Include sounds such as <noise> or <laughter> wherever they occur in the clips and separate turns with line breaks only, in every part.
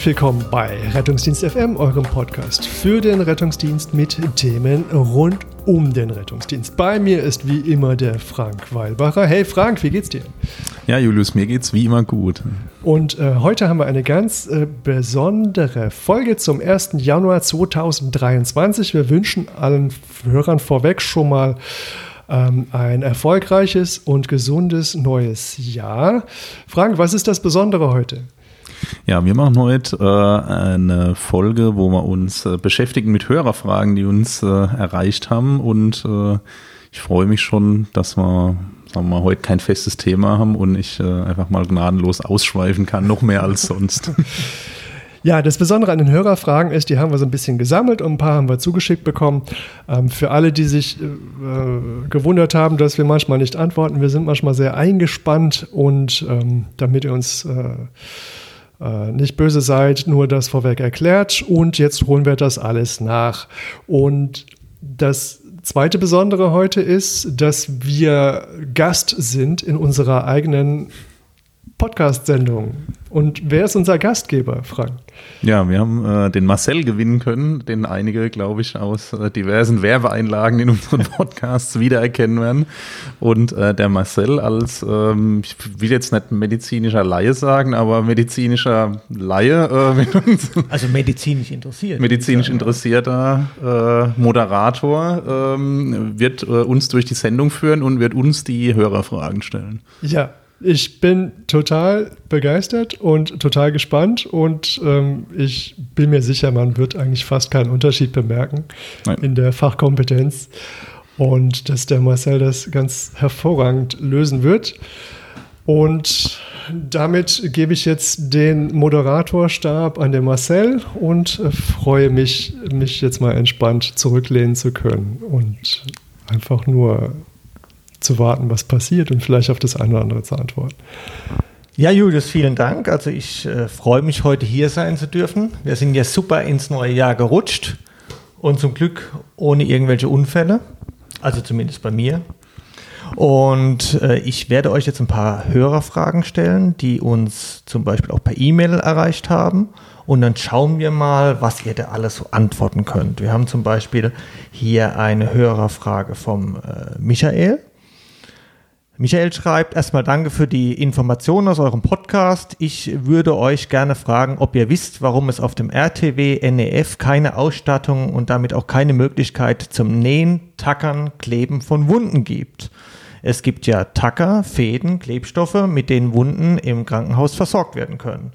Herzlich willkommen bei Rettungsdienst FM, eurem Podcast für den Rettungsdienst mit Themen rund um den Rettungsdienst. Bei mir ist wie immer der Frank Weilbacher. Hey Frank, wie geht's dir?
Ja, Julius, mir geht's wie immer gut.
Und äh, heute haben wir eine ganz äh, besondere Folge zum 1. Januar 2023. Wir wünschen allen Hörern vorweg schon mal ähm, ein erfolgreiches und gesundes neues Jahr. Frank, was ist das Besondere heute?
Ja, wir machen heute äh, eine Folge, wo wir uns äh, beschäftigen mit Hörerfragen, die uns äh, erreicht haben. Und äh, ich freue mich schon, dass wir, sagen wir heute kein festes Thema haben und ich äh, einfach mal gnadenlos ausschweifen kann, noch mehr als sonst. <laughs>
Ja, das Besondere an den Hörerfragen ist, die haben wir so ein bisschen gesammelt und ein paar haben wir zugeschickt bekommen. Ähm, für alle, die sich äh, gewundert haben, dass wir manchmal nicht antworten, wir sind manchmal sehr eingespannt und ähm, damit ihr uns äh, äh, nicht böse seid, nur das vorweg erklärt. Und jetzt holen wir das alles nach. Und das zweite Besondere heute ist, dass wir Gast sind in unserer eigenen Podcast-Sendung. Und wer ist unser Gastgeber, Frank?
Ja, wir haben äh, den Marcel gewinnen können, den einige, glaube ich, aus äh, diversen Werbeeinlagen in unseren <laughs> Podcasts wiedererkennen werden. Und äh, der Marcel als, ähm, ich will jetzt nicht medizinischer Laie sagen, aber medizinischer Laie äh, <laughs> mit uns.
Also medizinisch interessiert.
Medizinisch interessierter äh, Moderator ähm, wird äh, uns durch die Sendung führen und wird uns die Hörerfragen stellen.
Ja, ich bin total begeistert und total gespannt und ähm, ich bin mir sicher, man wird eigentlich fast keinen Unterschied bemerken Nein. in der Fachkompetenz und dass der Marcel das ganz hervorragend lösen wird. Und damit gebe ich jetzt den Moderatorstab an den Marcel und äh, freue mich, mich jetzt mal entspannt zurücklehnen zu können und einfach nur zu warten, was passiert und vielleicht auf das eine oder andere zu antworten.
Ja, Julius, vielen Dank. Also ich äh, freue mich, heute hier sein zu dürfen. Wir sind ja super ins neue Jahr gerutscht und zum Glück ohne irgendwelche Unfälle. Also zumindest bei mir. Und äh, ich werde euch jetzt ein paar Hörerfragen stellen, die uns zum Beispiel auch per E-Mail erreicht haben. Und dann schauen wir mal, was ihr da alles so antworten könnt. Wir haben zum Beispiel hier eine Hörerfrage vom äh, Michael. Michael schreibt, erstmal danke für die Informationen aus eurem Podcast. Ich würde euch gerne fragen, ob ihr wisst, warum es auf dem RTW NEF keine Ausstattung und damit auch keine Möglichkeit zum Nähen, Tackern, Kleben von Wunden gibt. Es gibt ja Tacker, Fäden, Klebstoffe, mit denen Wunden im Krankenhaus versorgt werden können.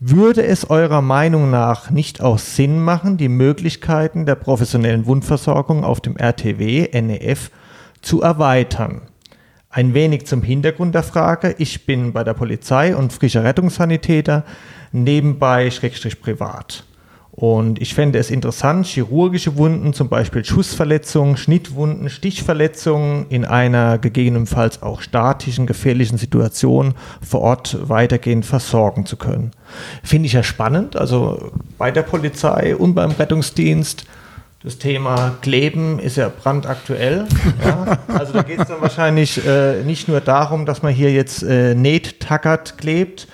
Würde es eurer Meinung nach nicht auch Sinn machen, die Möglichkeiten der professionellen Wundversorgung auf dem RTW NEF zu erweitern? Ein wenig zum Hintergrund der Frage. Ich bin bei der Polizei und frischer Rettungssanitäter, nebenbei Schrägstrich privat. Und ich fände es interessant, chirurgische Wunden, zum Beispiel Schussverletzungen, Schnittwunden, Stichverletzungen in einer gegebenenfalls auch statischen, gefährlichen Situation vor Ort weitergehend versorgen zu können. Finde ich ja spannend. Also bei der Polizei und beim Rettungsdienst das Thema Kleben ist ja brandaktuell. Ja? Also da geht es dann wahrscheinlich äh, nicht nur darum, dass man hier jetzt äh, näht, tackert, klebt.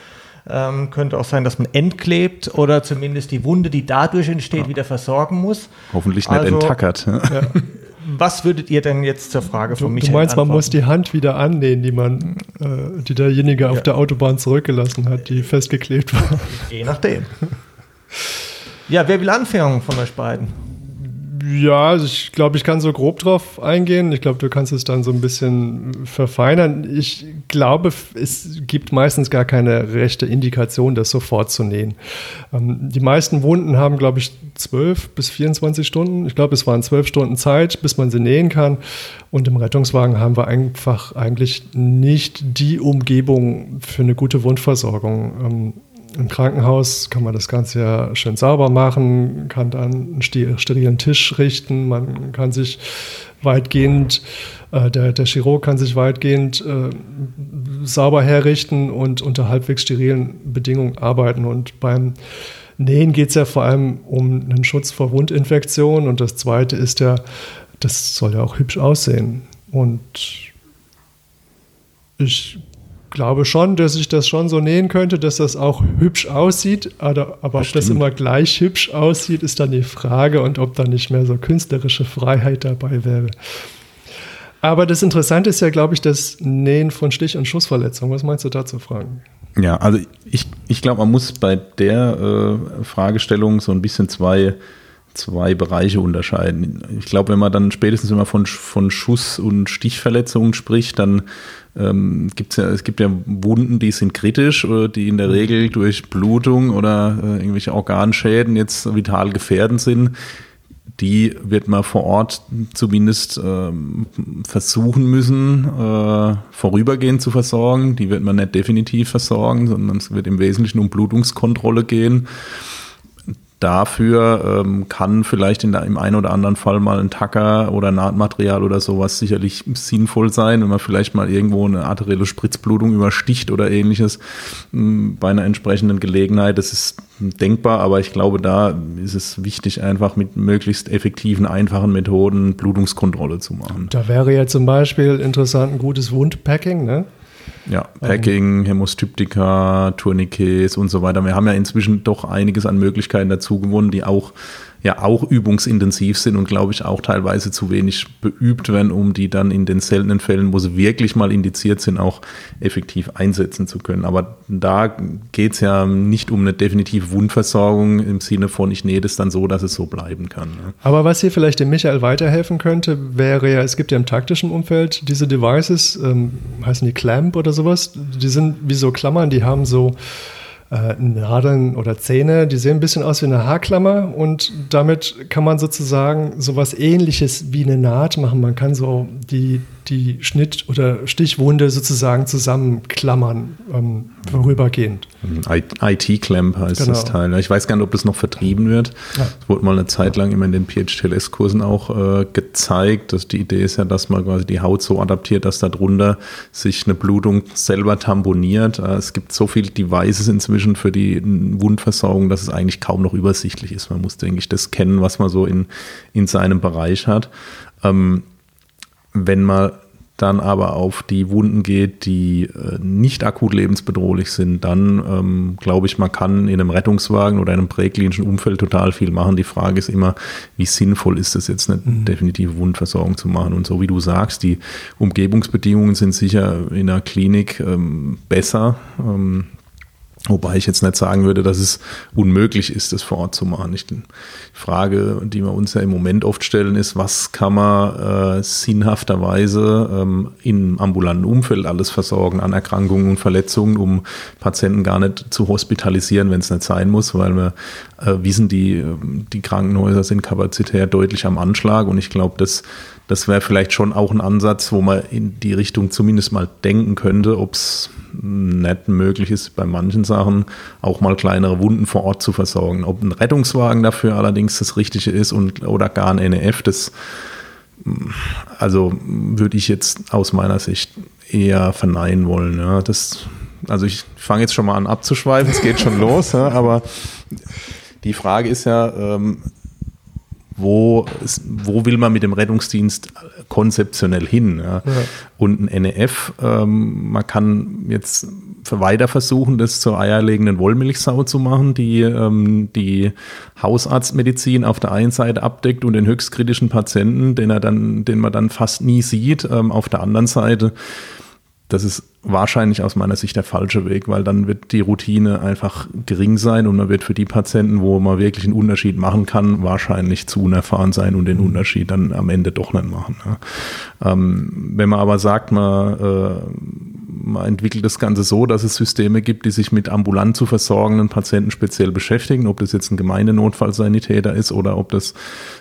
Ähm, könnte auch sein, dass man entklebt oder zumindest die Wunde, die dadurch entsteht, ja. wieder versorgen muss.
Hoffentlich nicht also, enttackert. Ja.
Was würdet ihr denn jetzt zur Frage von
Michael Du meinst, antworten? man muss die Hand wieder annähen, die man, äh, die derjenige ja. auf der Autobahn zurückgelassen hat, die festgeklebt war.
Je nachdem. Ja, wer will anfangen von euch beiden?
Ja, also ich glaube, ich kann so grob drauf eingehen. Ich glaube, du kannst es dann so ein bisschen verfeinern. Ich glaube, es gibt meistens gar keine rechte Indikation, das sofort zu nähen. Ähm, die meisten Wunden haben, glaube ich, 12 bis 24 Stunden. Ich glaube, es waren 12 Stunden Zeit, bis man sie nähen kann. Und im Rettungswagen haben wir einfach eigentlich nicht die Umgebung für eine gute Wundversorgung. Ähm, im Krankenhaus kann man das Ganze ja schön sauber machen, kann dann einen sterilen Tisch richten, man kann sich weitgehend, äh, der, der Chirurg kann sich weitgehend äh, sauber herrichten und unter halbwegs sterilen Bedingungen arbeiten. Und beim Nähen geht es ja vor allem um einen Schutz vor Wundinfektionen und das Zweite ist ja, das soll ja auch hübsch aussehen. Und ich glaube schon, dass ich das schon so nähen könnte, dass das auch hübsch aussieht. Aber, aber ob das immer gleich hübsch aussieht, ist dann die Frage und ob da nicht mehr so künstlerische Freiheit dabei wäre. Aber das Interessante ist ja, glaube ich, das Nähen von Stich- und Schussverletzungen. Was meinst du dazu, Fragen?
Ja, also ich, ich glaube, man muss bei der äh, Fragestellung so ein bisschen zwei, zwei Bereiche unterscheiden. Ich glaube, wenn man dann spätestens immer von, von Schuss- und Stichverletzungen spricht, dann ähm, gibt's ja, es gibt ja Wunden, die sind kritisch oder die in der Regel durch Blutung oder äh, irgendwelche Organschäden jetzt vital gefährdend sind die wird man vor Ort zumindest ähm, versuchen müssen, äh, vorübergehend zu versorgen. Die wird man nicht definitiv versorgen, sondern es wird im Wesentlichen um Blutungskontrolle gehen. Dafür ähm, kann vielleicht in der, im einen oder anderen Fall mal ein Tacker oder Nahtmaterial oder sowas sicherlich sinnvoll sein, wenn man vielleicht mal irgendwo eine arterielle Spritzblutung übersticht oder ähnliches mh, hm, bei einer entsprechenden Gelegenheit. Das ist denkbar, aber ich glaube, da ist es wichtig, einfach mit möglichst effektiven, einfachen Methoden Blutungskontrolle zu machen.
Da wäre ja zum Beispiel interessant ein gutes Wundpacking, ne?
Ja, Packing, Hämostyptika, Tourniquets und so weiter. Wir haben ja inzwischen doch einiges an Möglichkeiten dazu gewonnen, die auch ja auch übungsintensiv sind und glaube ich auch teilweise zu wenig beübt werden, um die dann in den seltenen Fällen, wo sie wirklich mal indiziert sind, auch effektiv einsetzen zu können. Aber da geht es ja nicht um eine definitive Wundversorgung im Sinne von, ich nähe das dann so, dass es so bleiben kann. Ne?
Aber was hier vielleicht dem Michael weiterhelfen könnte, wäre ja, es gibt ja im taktischen Umfeld diese Devices, ähm, heißen die Clamp oder sowas, die sind wie so Klammern, die haben so äh, Nadeln oder Zähne, die sehen ein bisschen aus wie eine Haarklammer und damit kann man sozusagen sowas ähnliches wie eine Naht machen. Man kann so die, die Schnitt- oder Stichwunde sozusagen zusammenklammern, ähm, vorübergehend.
IT-Clamp heißt genau. das Teil. Ich weiß gar nicht, ob das noch vertrieben wird. Es ja. wurde mal eine Zeit lang immer in den PHTLS-Kursen auch äh, gezeigt. Dass die Idee ist ja, dass man quasi die Haut so adaptiert, dass darunter sich eine Blutung selber tamponiert. Äh, es gibt so viele Devices inzwischen für die Wundversorgung, dass es eigentlich kaum noch übersichtlich ist. Man muss, denke ich, das kennen, was man so in, in seinem Bereich hat. Ähm, wenn man dann aber auf die Wunden geht, die äh, nicht akut lebensbedrohlich sind, dann ähm, glaube ich, man kann in einem Rettungswagen oder einem präklinischen Umfeld total viel machen. Die Frage ist immer, wie sinnvoll ist es jetzt eine mhm. definitive Wundversorgung zu machen? Und so wie du sagst, die Umgebungsbedingungen sind sicher in der Klinik ähm, besser. Ähm, Wobei ich jetzt nicht sagen würde, dass es unmöglich ist, das vor Ort zu machen. Ich, die Frage, die wir uns ja im Moment oft stellen, ist, was kann man äh, sinnhafterweise ähm, im ambulanten Umfeld alles versorgen an Erkrankungen und Verletzungen, um Patienten gar nicht zu hospitalisieren, wenn es nicht sein muss, weil wir äh, wissen, die, die Krankenhäuser sind kapazitär deutlich am Anschlag und ich glaube, das, das wäre vielleicht schon auch ein Ansatz, wo man in die Richtung zumindest mal denken könnte, ob es nicht möglich ist, bei manchen Sachen auch mal kleinere Wunden vor Ort zu versorgen. Ob ein Rettungswagen dafür allerdings das Richtige ist und, oder gar ein NEF, das also würde ich jetzt aus meiner Sicht eher verneinen wollen. Ja. Das, also ich fange jetzt schon mal an abzuschweifen, es geht schon <laughs> los, ja, aber die Frage ist ja, ähm, wo, wo will man mit dem Rettungsdienst konzeptionell hin? Ja? Ja. Und ein NEF, ähm, man kann jetzt weiter versuchen, das zur eierlegenden Wollmilchsau zu machen, die ähm, die Hausarztmedizin auf der einen Seite abdeckt und den höchstkritischen Patienten, den er dann, den man dann fast nie sieht, ähm, auf der anderen Seite das ist wahrscheinlich aus meiner Sicht der falsche Weg, weil dann wird die Routine einfach gering sein und man wird für die Patienten, wo man wirklich einen Unterschied machen kann, wahrscheinlich zu unerfahren sein und den. Unterschied dann am Ende doch nicht machen. Ja. Ähm, wenn man aber sagt, man, äh, man entwickelt das Ganze so, dass es Systeme gibt, die sich mit ambulant zu versorgenden Patienten speziell beschäftigen, ob das jetzt ein Gemeindenotfallsanitäter ist oder ob das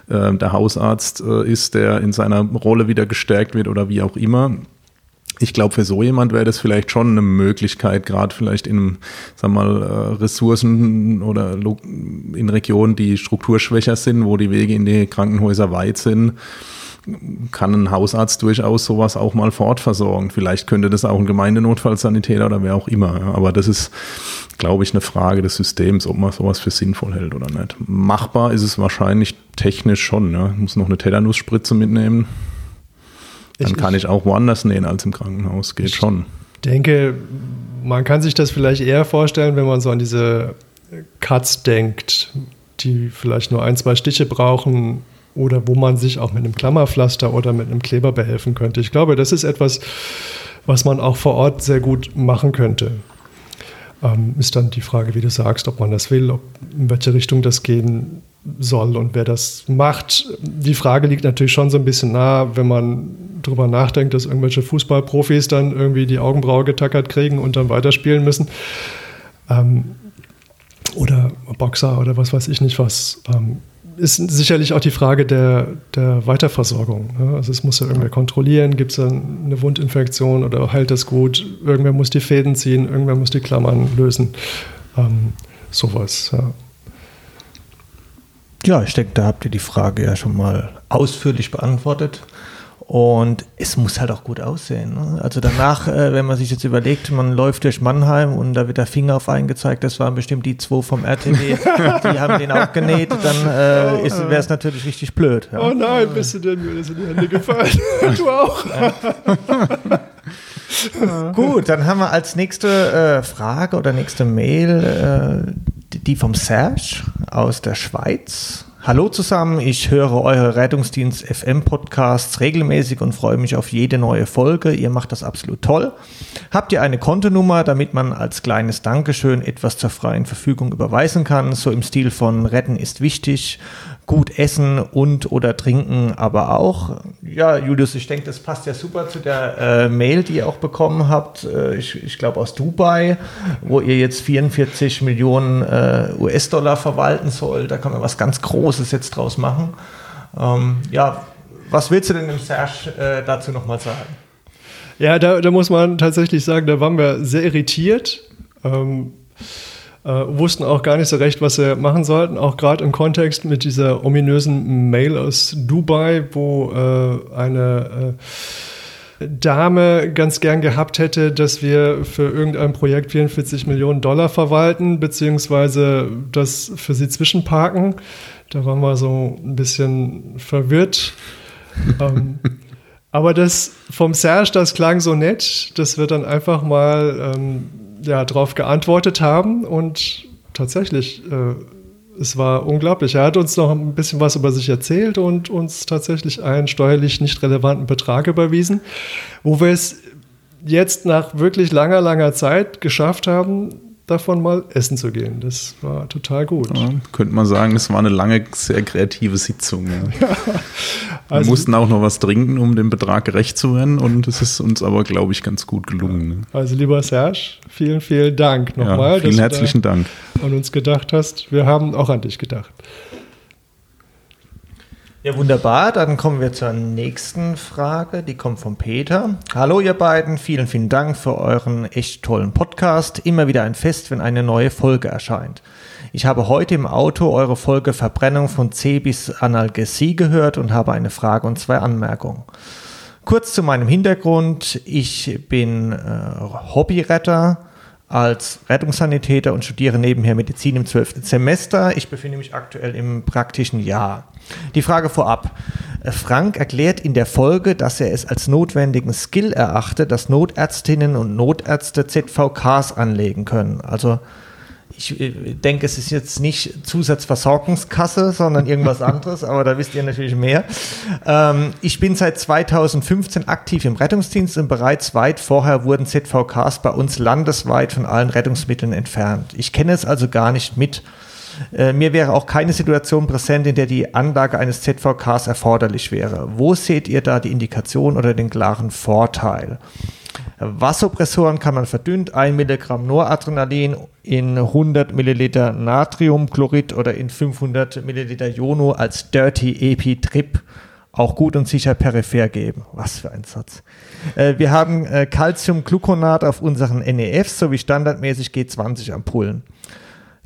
äh, der Hausarzt äh, ist, der in seiner Rolle wieder gestärkt wird oder wie auch immer ich glaube, für so jemand wäre das vielleicht schon eine Möglichkeit, gerade vielleicht in, sag mal, äh, Ressourcen oder in Regionen, die strukturschwächer sind, wo die Wege in die Krankenhäuser weit sind, kann ein Hausarzt durchaus sowas auch mal fortversorgen. Vielleicht könnte das auch ein Gemeindenotfallsanitäter oder wer auch immer. Aber das ist, glaube ich, eine Frage des Systems, ob man sowas für sinnvoll hält oder nicht. Machbar ist es wahrscheinlich technisch schon. Ich muss noch eine Tetanusspritze mitnehmen. Dann ich, kann ich auch woanders nähen als im Krankenhaus. Geht ich, schon.
denke, man kann sich das vielleicht eher vorstellen, wenn man so an diese Cuts denkt, die vielleicht nur ein, zwei Stiche brauchen oder wo man sich auch mit einem Klammerpflaster oder mit einem Kleber behelfen könnte. Ich glaube, das ist etwas, was man auch vor Ort sehr gut machen könnte. Ähm, ist dann die Frage, wie du sagst, ob man das will, ob, in welche Richtung das gehen soll und wer das macht. Die Frage liegt natürlich schon so ein bisschen nah, wenn man darüber nachdenkt, dass irgendwelche Fußballprofis dann irgendwie die Augenbraue getackert kriegen und dann weiterspielen müssen. Ähm, oder Boxer oder was weiß ich nicht was. Ähm, ist sicherlich auch die Frage der, der Weiterversorgung. Ne? Also es muss ja irgendwer kontrollieren, gibt es eine Wundinfektion oder heilt das gut? Irgendwer muss die Fäden ziehen, irgendwer muss die Klammern lösen. Ähm, sowas, ja.
Ja, ich denke, da habt ihr die Frage ja schon mal ausführlich beantwortet. Und es muss halt auch gut aussehen. Ne? Also danach, äh, wenn man sich jetzt überlegt, man läuft durch Mannheim und da wird der Finger auf einen gezeigt, das waren bestimmt die zwei vom RTW, <laughs> die haben den auch genäht, dann äh, wäre es natürlich richtig blöd.
Ja. Oh nein, bist du denn mir das in die Hände gefallen? <laughs> du auch. <laughs>
Gut, dann haben wir als nächste äh, Frage oder nächste Mail äh, die vom Serge aus der Schweiz. Hallo zusammen, ich höre eure Rettungsdienst FM Podcasts regelmäßig und freue mich auf jede neue Folge. Ihr macht das absolut toll. Habt ihr eine Kontonummer, damit man als kleines Dankeschön etwas zur freien Verfügung überweisen kann? So im Stil von Retten ist wichtig gut essen und oder trinken, aber auch. Ja, Julius, ich denke, das passt ja super zu der äh, Mail, die ihr auch bekommen habt, äh, ich, ich glaube aus Dubai, wo ihr jetzt 44 Millionen äh, US-Dollar verwalten sollt. Da kann man was ganz Großes jetzt draus machen. Ähm, ja, was willst du denn dem Serge äh, dazu nochmal sagen?
Ja, da, da, muss man tatsächlich sagen, da waren wir sehr irritiert. Ähm, äh, wussten auch gar nicht so recht, was sie machen sollten, auch gerade im Kontext mit dieser ominösen Mail aus Dubai, wo äh, eine äh, Dame ganz gern gehabt hätte, dass wir für irgendein Projekt 44 Millionen Dollar verwalten, beziehungsweise das für sie zwischenparken. Da waren wir so ein bisschen verwirrt. <laughs> ähm, aber das vom Serge, das klang so nett, dass wir dann einfach mal ähm, ja, darauf geantwortet haben und tatsächlich, äh, es war unglaublich. Er hat uns noch ein bisschen was über sich erzählt und uns tatsächlich einen steuerlich nicht relevanten Betrag überwiesen, wo wir es jetzt nach wirklich langer, langer Zeit geschafft haben, davon mal essen zu gehen. Das war total gut.
Ja, könnte man sagen, es war eine lange, sehr kreative Sitzung. Ja. <laughs> ja, also, Wir mussten auch noch was trinken, um dem Betrag gerecht zu werden und es ist uns aber, glaube ich, ganz gut gelungen. Ne?
Also lieber Serge, vielen, vielen Dank nochmal.
Ja, vielen herzlichen Dank.
An uns gedacht hast. Wir haben auch an dich gedacht.
Ja, wunderbar. Dann kommen wir zur nächsten Frage. Die kommt von Peter. Hallo, ihr beiden. Vielen, vielen Dank für euren echt tollen Podcast. Immer wieder ein Fest, wenn eine neue Folge erscheint. Ich habe heute im Auto eure Folge Verbrennung von C bis Analgesie gehört und habe eine Frage und zwei Anmerkungen. Kurz zu meinem Hintergrund. Ich bin äh, Hobbyretter als Rettungssanitäter und studiere nebenher Medizin im 12. Semester. Ich befinde mich aktuell im praktischen Jahr. Die Frage vorab. Frank erklärt in der Folge, dass er es als notwendigen Skill erachte, dass Notärztinnen und Notärzte ZVKs anlegen können. Also ich äh, denke, es ist jetzt nicht Zusatzversorgungskasse, sondern irgendwas <laughs> anderes, aber da wisst ihr natürlich mehr. Ähm, ich bin seit 2015 aktiv im Rettungsdienst und bereits weit vorher wurden ZVKs bei uns landesweit von allen Rettungsmitteln entfernt. Ich kenne es also gar nicht mit. Äh, mir wäre auch keine Situation präsent, in der die Anlage eines ZVKs erforderlich wäre. Wo seht ihr da die Indikation oder den klaren Vorteil? Vasopressoren kann man verdünnt 1 Milligramm Noradrenalin in 100 Milliliter Natriumchlorid oder in 500 Milliliter Jono als Dirty Epi-Trip auch gut und sicher peripher geben. Was für ein Satz. Äh, wir haben äh, Calciumgluconat auf unseren NEFs sowie standardmäßig G20-Ampullen.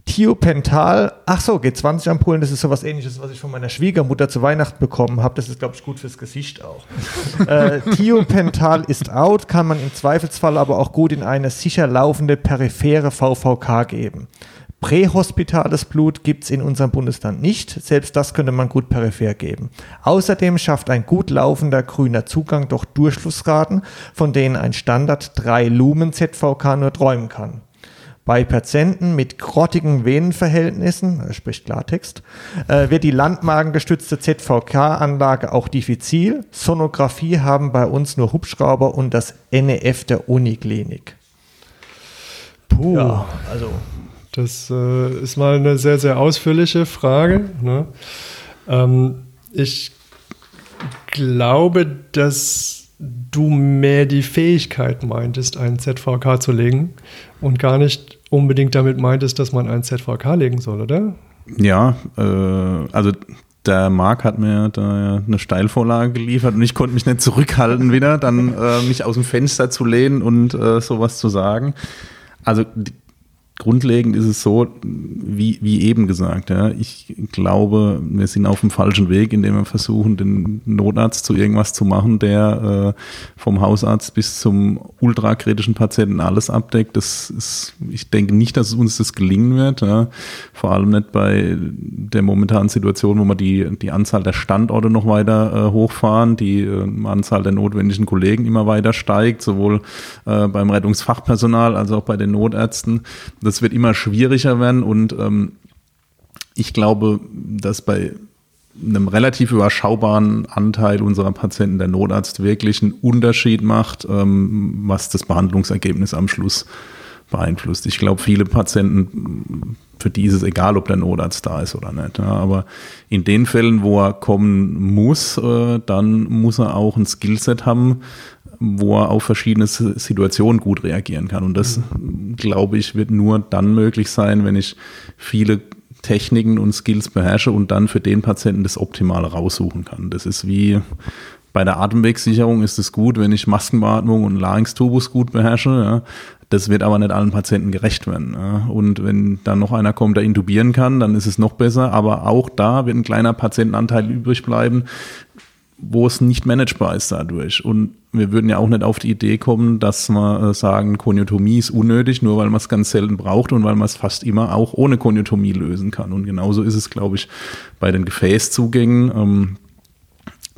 Thiopental, ach so, G20-Ampullen, das ist sowas ähnliches, was ich von meiner Schwiegermutter zu Weihnachten bekommen habe. Das ist, glaube ich, gut fürs Gesicht auch. <laughs> äh, Thiopental ist out, kann man im Zweifelsfall aber auch gut in eine sicher laufende periphere VVK geben. Prähospitales Blut gibt es in unserem Bundesland nicht. Selbst das könnte man gut peripher geben. Außerdem schafft ein gut laufender grüner Zugang doch Durchflussraten, von denen ein Standard 3 Lumen ZVK nur träumen kann. Bei Patienten mit grottigen Venenverhältnissen, sprich Klartext, äh, wird die landmagengestützte ZVK-Anlage auch diffizil. Sonographie haben bei uns nur Hubschrauber und das NEF der Uniklinik.
Puh. Ja, also das äh, ist mal eine sehr, sehr ausführliche Frage. Ne? Ähm, ich glaube, dass du mehr die Fähigkeit meintest, einen ZVK zu legen und gar nicht unbedingt damit meintest, dass man einen ZVK legen soll, oder?
Ja, äh, also der Marc hat mir da eine Steilvorlage geliefert und ich konnte mich nicht zurückhalten wieder, dann äh, mich aus dem Fenster zu lehnen und äh, sowas zu sagen. Also grundlegend ist es so, wie, wie eben gesagt, ja, ich glaube, wir sind auf dem falschen Weg, indem wir versuchen, den Notarzt zu irgendwas zu machen, der äh, vom Hausarzt bis zum ultrakritischen Patienten alles abdeckt. Das ist, ich denke nicht, dass uns das gelingen wird. Ja. Vor allem nicht bei der momentanen Situation, wo wir die, die Anzahl der Standorte noch weiter äh, hochfahren, die äh, Anzahl der notwendigen Kollegen immer weiter steigt, sowohl äh, beim Rettungsfachpersonal als auch bei den Notärzten. Das das wird immer schwieriger werden und ähm, ich glaube, dass bei einem relativ überschaubaren Anteil unserer Patienten der Notarzt wirklich einen Unterschied macht, ähm, was das Behandlungsergebnis am Schluss beeinflusst. Ich glaube, viele Patienten, für die ist es egal, ob der Notarzt da ist oder nicht. Ja, aber in den Fällen, wo er kommen muss, äh, dann muss er auch ein Skillset haben, wo er auf verschiedene Situationen gut reagieren kann. Und das, glaube ich, wird nur dann möglich sein, wenn ich viele Techniken und Skills beherrsche und dann für den Patienten das Optimale raussuchen kann. Das ist wie bei der Atemwegssicherung ist es gut, wenn ich Maskenbeatmung und Larynxtubus gut beherrsche. Ja. Das wird aber nicht allen Patienten gerecht werden. Ja. Und wenn dann noch einer kommt, der intubieren kann, dann ist es noch besser. Aber auch da wird ein kleiner Patientenanteil übrig bleiben, wo es nicht managebar ist dadurch. Und wir würden ja auch nicht auf die Idee kommen, dass wir äh, sagen, Koniotomie ist unnötig, nur weil man es ganz selten braucht und weil man es fast immer auch ohne Koniotomie lösen kann. Und genauso ist es, glaube ich, bei den Gefäßzugängen. Ähm,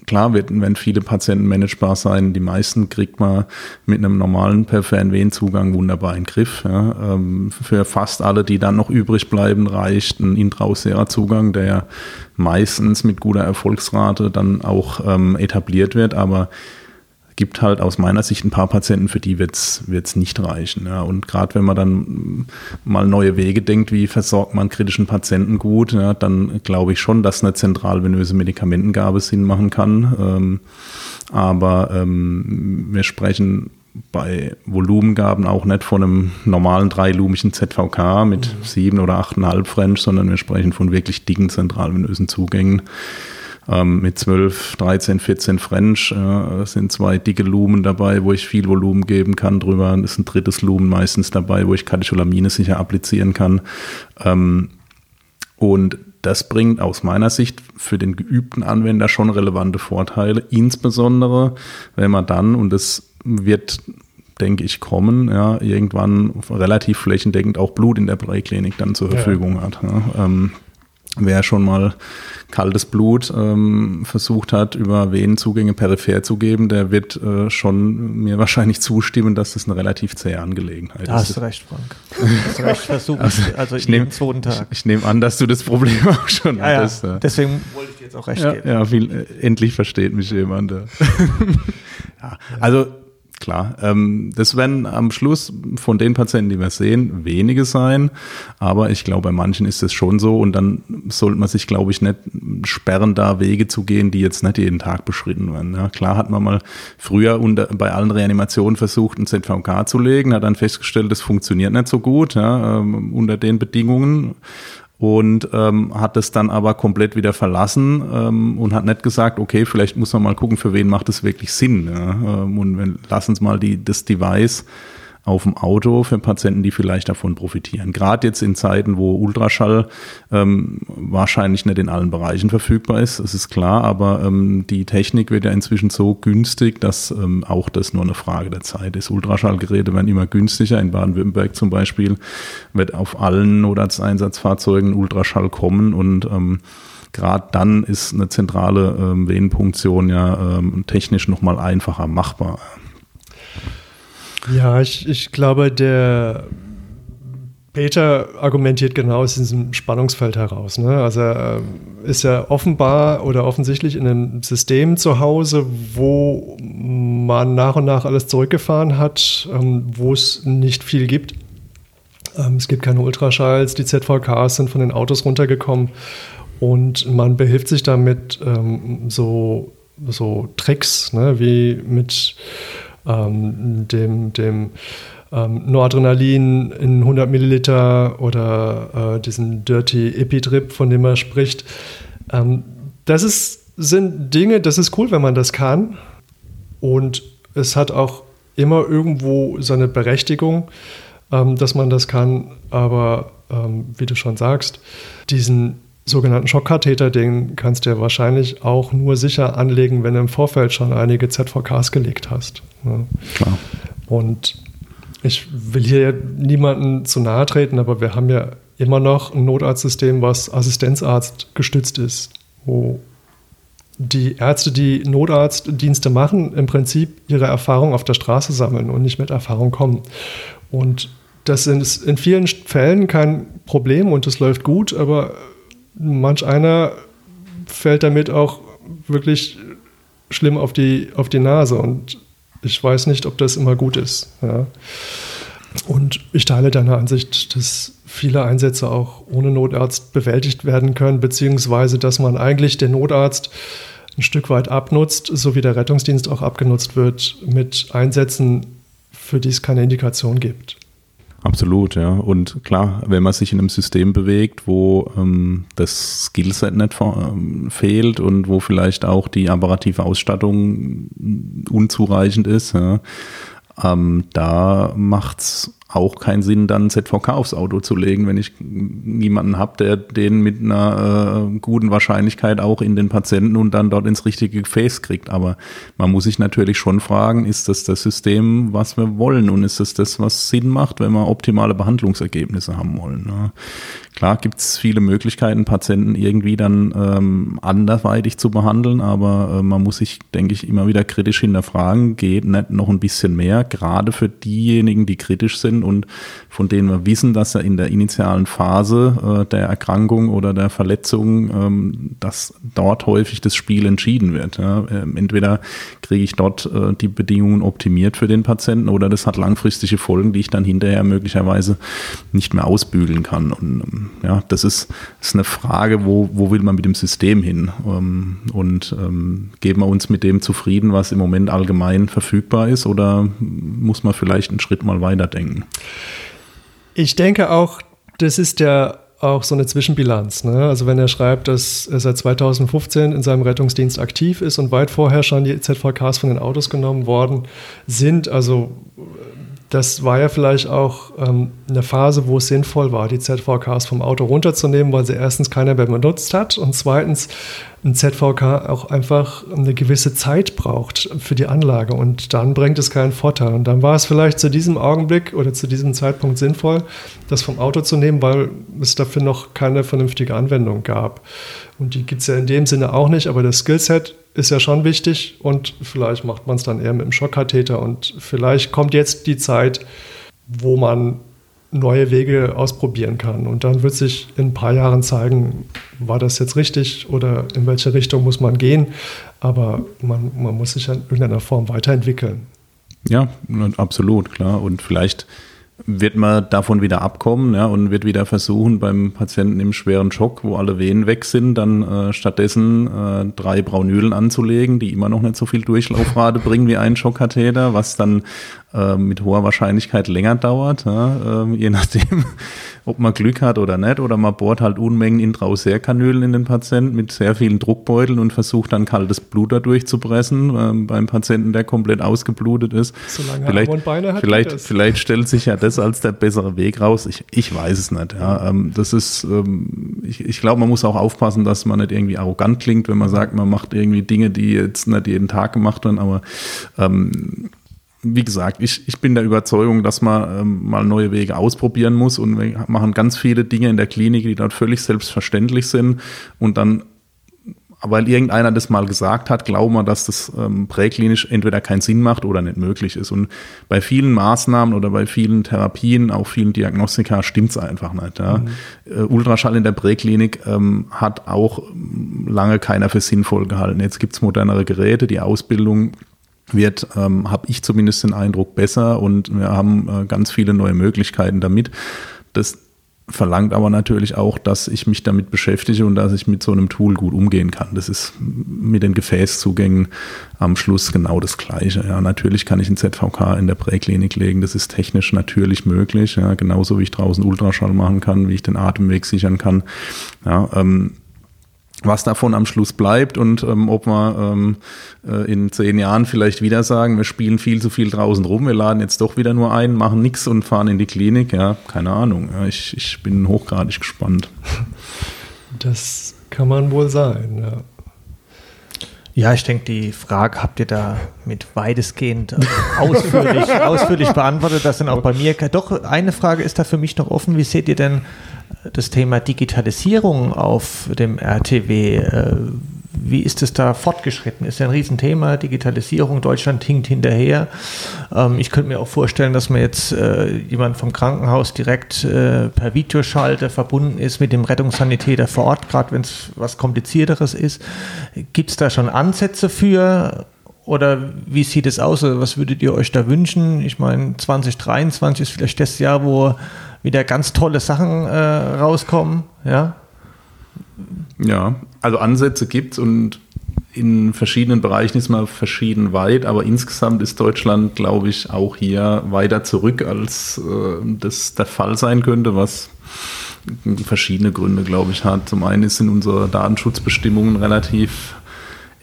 klar werden viele Patienten managebar sein. Die meisten kriegt man mit einem normalen peripheren wunderbar in den Griff. Ja. Ähm, für fast alle, die dann noch übrig bleiben, reicht ein intraosärer Zugang, der meistens mit guter Erfolgsrate dann auch ähm, etabliert wird. Aber gibt halt aus meiner Sicht ein paar Patienten, für die wird es nicht reichen. Ja. Und gerade wenn man dann mal neue Wege denkt, wie versorgt man kritischen Patienten gut, ja, dann glaube ich schon, dass eine zentralvenöse Medikamentengabe Sinn machen kann. Ähm, aber ähm, wir sprechen bei Volumengaben auch nicht von einem normalen dreilumischen ZVK mit mhm. sieben oder achteinhalb French, sondern wir sprechen von wirklich dicken zentralvenösen Zugängen ähm, mit 12, 13, 14 French. Äh, sind zwei dicke Lumen dabei, wo ich viel Volumen geben kann. Drüber ist ein drittes Lumen meistens dabei, wo ich Katecholamine sicher applizieren kann. Ähm, und das bringt aus meiner Sicht für den geübten Anwender schon relevante Vorteile, insbesondere wenn man dann, und das wird denke ich, kommen, ja, irgendwann relativ flächendeckend auch Blut in der Präklinik dann zur Verfügung ja. hat. Ja. Ähm, wer schon mal kaltes Blut ähm, versucht hat, über Venenzugänge peripher zu geben, der wird äh, schon mir wahrscheinlich zustimmen, dass das eine relativ zähe Angelegenheit
da ist. Hast du recht, Frank. Hast du recht, versucht, also,
also ich nehme zweiten Tag. Ich, ich nehme an, dass du das Problem auch schon
ja, hattest. Ja. Deswegen wollte ich dir jetzt auch recht
ja,
geben.
Ja, viel, äh, endlich versteht mich jemand. ja, <laughs> also klar. Ähm, das werden am Schluss von den Patienten, die wir sehen, wenige sein. Aber ich glaube, bei manchen ist es schon so. Und dann sollte man sich, glaube ich, nicht sperren, da Wege zu gehen, die jetzt nicht jeden Tag beschritten werden. Ja, klar hat man mal früher unter, bei allen Reanimationen versucht, ein ZVK zu legen, hat dann festgestellt, das funktioniert nicht so gut ja, ähm, unter den Bedingungen und ähm, hat es dann aber komplett wieder verlassen ähm, und hat nicht gesagt, okay, vielleicht muss man mal gucken, für wen macht es wirklich Sinn. Ja? Ähm, und lass uns mal die, das Device auf dem Auto für Patienten, die vielleicht davon profitieren. Gerade jetzt in Zeiten, wo Ultraschall ähm, wahrscheinlich nicht in allen Bereichen verfügbar ist, das ist klar, aber ähm, die Technik wird ja inzwischen so günstig, dass ähm, auch das nur eine Frage der Zeit ist. Ultraschallgeräte werden immer günstiger. In Baden-Württemberg zum Beispiel wird auf allen Notarzteinsatzfahrzeugen Ultraschall kommen und ähm, gerade dann ist eine zentrale ähm, Venenpunktion ja ähm, technisch nochmal einfacher machbar.
Ja, ich, ich glaube, der Peter argumentiert genau aus diesem Spannungsfeld heraus. Ne? Also er äh, ist ja offenbar oder offensichtlich in einem System zu Hause, wo man nach und nach alles zurückgefahren hat, ähm, wo es nicht viel gibt. Ähm, es gibt keine Ultraschalls, die ZVKs sind von den Autos runtergekommen und man behilft sich damit ähm, so, so Tricks, ne? wie mit ähm, dem, dem ähm, Noradrenalin in 100 Milliliter oder äh, diesen Dirty Epitrip, von dem er spricht. Ähm, das ist, sind Dinge, das ist cool, wenn man das kann. Und es hat auch immer irgendwo seine Berechtigung, ähm, dass man das kann. Aber ähm, wie du schon sagst, diesen sogenannten Schockkatheter, den kannst du ja wahrscheinlich auch nur sicher anlegen, wenn du im Vorfeld schon einige ZVKs gelegt hast. Ne? Klar. Und ich will hier niemanden zu nahe treten, aber wir haben ja immer noch ein Notarztsystem, was Assistenzarzt gestützt ist, wo die Ärzte, die Notarztdienste machen, im Prinzip ihre Erfahrung auf der Straße sammeln und nicht mit Erfahrung kommen. Und das ist in vielen Fällen kein Problem und es läuft gut, aber manch einer fällt damit auch wirklich schlimm auf die, auf die Nase und ich weiß nicht, ob das immer gut ist. Ja. Und ich teile deine Ansicht, dass viele Einsätze auch ohne Notarzt bewältigt werden können, beziehungsweise dass man eigentlich den Notarzt ein Stück weit abnutzt, so wie der Rettungsdienst auch abgenutzt wird mit Einsätzen, für die es keine Indikation gibt.
Absolut, ja. Und klar, wenn man sich in einem System bewegt, wo ähm, das Skillset nicht ähm, fehlt und wo vielleicht auch die apparative Ausstattung unzureichend ist, ja, ähm, da macht's auch keinen Sinn, dann ZVK aufs Auto zu legen, wenn ich niemanden habe, der den mit einer äh, guten Wahrscheinlichkeit auch in den Patienten und dann dort ins richtige Gefäß kriegt. Aber man muss sich natürlich schon fragen, ist das das System, was wir wollen und ist das das, was Sinn macht, wenn wir optimale Behandlungsergebnisse haben wollen. Ne? Klar gibt es viele Möglichkeiten, Patienten irgendwie dann ähm, anderweitig zu behandeln, aber äh, man muss sich, denke ich, immer wieder kritisch hinterfragen, geht nicht noch ein bisschen mehr, gerade für diejenigen, die kritisch sind und von denen wir wissen, dass er in der initialen Phase äh, der Erkrankung oder der Verletzung, ähm, dass dort häufig das Spiel entschieden wird. Ja. Ähm, entweder kriege ich dort äh, die Bedingungen optimiert für den Patienten oder das hat langfristige Folgen, die ich dann hinterher möglicherweise nicht mehr ausbügeln kann. Und ähm, ja, das ist, ist eine Frage, wo, wo will man mit dem System hin? Ähm, und ähm, geben wir uns mit dem zufrieden, was im Moment allgemein verfügbar ist, oder muss man vielleicht einen Schritt mal weiterdenken?
Ich denke auch, das ist ja auch so eine Zwischenbilanz. Ne? Also wenn er schreibt, dass er seit 2015 in seinem Rettungsdienst aktiv ist und weit vorher schon die ZVKs von den Autos genommen worden sind, also das war ja vielleicht auch ähm, eine Phase, wo es sinnvoll war, die ZVKs vom Auto runterzunehmen, weil sie erstens keiner mehr benutzt hat und zweitens ein ZVK auch einfach eine gewisse Zeit braucht für die Anlage und dann bringt es keinen Vorteil. Und dann war es vielleicht zu diesem Augenblick oder zu diesem Zeitpunkt sinnvoll, das vom Auto zu nehmen, weil es dafür noch keine vernünftige Anwendung gab. Und die gibt es ja in dem Sinne auch nicht, aber das Skillset ist ja schon wichtig und vielleicht macht man es dann eher mit dem Schockkatheter und vielleicht kommt jetzt die Zeit, wo man neue Wege ausprobieren kann. Und dann wird sich in ein paar Jahren zeigen, war das jetzt richtig oder in welche Richtung muss man gehen. Aber man, man muss sich in irgendeiner Form weiterentwickeln.
Ja, absolut, klar. Und vielleicht wird man davon wieder abkommen ja, und wird wieder versuchen, beim Patienten im schweren Schock, wo alle Venen weg sind, dann äh, stattdessen äh, drei Braunülen anzulegen, die immer noch nicht so viel Durchlaufrate bringen wie ein Schockkatheter, was dann äh, mit hoher Wahrscheinlichkeit länger dauert, ja, äh, je <laughs> nachdem, ob man Glück hat oder nicht, oder man bohrt halt Unmengen Intraoseerkanülen in den Patienten mit sehr vielen Druckbeuteln und versucht dann kaltes Blut dadurch zu pressen, äh, beim Patienten, der komplett ausgeblutet ist.
Solange
vielleicht,
und Beine hat,
vielleicht, vielleicht stellt sich ja das als der bessere Weg raus. Ich, ich weiß es nicht. Ja. Ähm, das ist, ähm, ich, ich glaube, man muss auch aufpassen, dass man nicht irgendwie arrogant klingt, wenn man sagt, man macht irgendwie Dinge, die jetzt nicht jeden Tag gemacht werden, aber ähm, wie gesagt, ich, ich bin der Überzeugung, dass man ähm, mal neue Wege ausprobieren muss und wir machen ganz viele Dinge in der Klinik, die dort völlig selbstverständlich sind und dann weil irgendeiner das mal gesagt hat, glauben wir, dass das ähm, präklinisch entweder keinen Sinn macht oder nicht möglich ist. Und bei vielen Maßnahmen oder bei vielen Therapien, auch vielen Diagnostika, stimmt's einfach nicht. Ja. Mhm. Äh, Ultraschall in der Präklinik ähm, hat auch ähm, lange keiner für sinnvoll gehalten. Jetzt gibt's modernere Geräte, die Ausbildung wird, ähm, habe ich zumindest den Eindruck, besser und wir haben äh, ganz viele neue Möglichkeiten damit. Das verlangt aber natürlich auch, dass ich mich damit beschäftige und dass ich mit so einem Tool gut umgehen kann. Das ist mit den Gefäßzugängen am Schluss genau das Gleiche. Ja, natürlich kann ich ein ZVK in der Präklinik legen. Das ist technisch natürlich möglich. Ja, genauso wie ich draußen Ultraschall machen kann, wie ich den Atemweg sichern kann. Ja, ähm, was davon am Schluss bleibt und ähm, ob wir ähm, äh, in zehn Jahren vielleicht wieder sagen, wir spielen viel zu viel draußen rum, wir laden jetzt doch wieder nur ein, machen nichts und fahren in die Klinik. Ja, keine Ahnung. Ja, ich, ich bin hochgradig gespannt.
Das kann man wohl sein, ja.
Ja, ich denke, die Frage habt ihr da mit weitestgehend ausführlich, <laughs> ausführlich beantwortet. Das sind auch bei mir. Doch, eine Frage ist da für mich noch offen. Wie seht ihr denn das Thema Digitalisierung auf dem RTW? Äh, wie ist es da fortgeschritten? Ist ja ein Riesenthema, Digitalisierung, Deutschland hinkt hinterher. Ähm, ich könnte mir auch vorstellen, dass man jetzt äh, jemand vom Krankenhaus direkt äh, per Videoschalter verbunden ist mit dem Rettungssanitäter vor Ort, gerade wenn es was Komplizierteres ist. Gibt es da schon Ansätze für? Oder wie sieht es aus? Also was würdet ihr euch da wünschen? Ich meine, 2023 ist vielleicht das Jahr, wo wieder ganz tolle Sachen äh, rauskommen. Ja?
Ja, also Ansätze gibt es und in verschiedenen Bereichen ist man verschieden weit, aber insgesamt ist Deutschland, glaube ich, auch hier weiter zurück, als äh, das der Fall sein könnte, was verschiedene Gründe, glaube ich, hat. Zum einen sind unsere Datenschutzbestimmungen relativ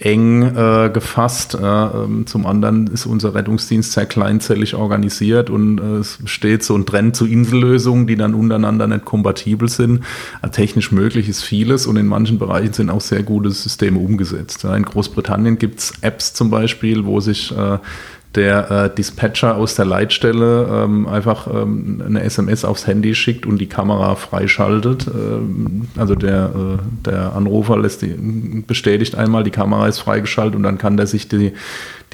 eng äh, gefasst. Äh, ähm, zum anderen ist unser Rettungsdienst sehr kleinzellig organisiert und äh, es besteht so ein Trend zu Insellösungen, die dann untereinander nicht kompatibel sind. Also technisch möglich ist vieles und in manchen Bereichen sind auch sehr gute Systeme umgesetzt. Ja, in Großbritannien gibt es Apps zum Beispiel, wo sich äh, der äh, Dispatcher aus der Leitstelle ähm, einfach ähm, eine SMS aufs Handy schickt und die Kamera freischaltet. Ähm, also der, äh, der Anrufer lässt die, bestätigt einmal, die Kamera ist freigeschaltet und dann kann der sich die,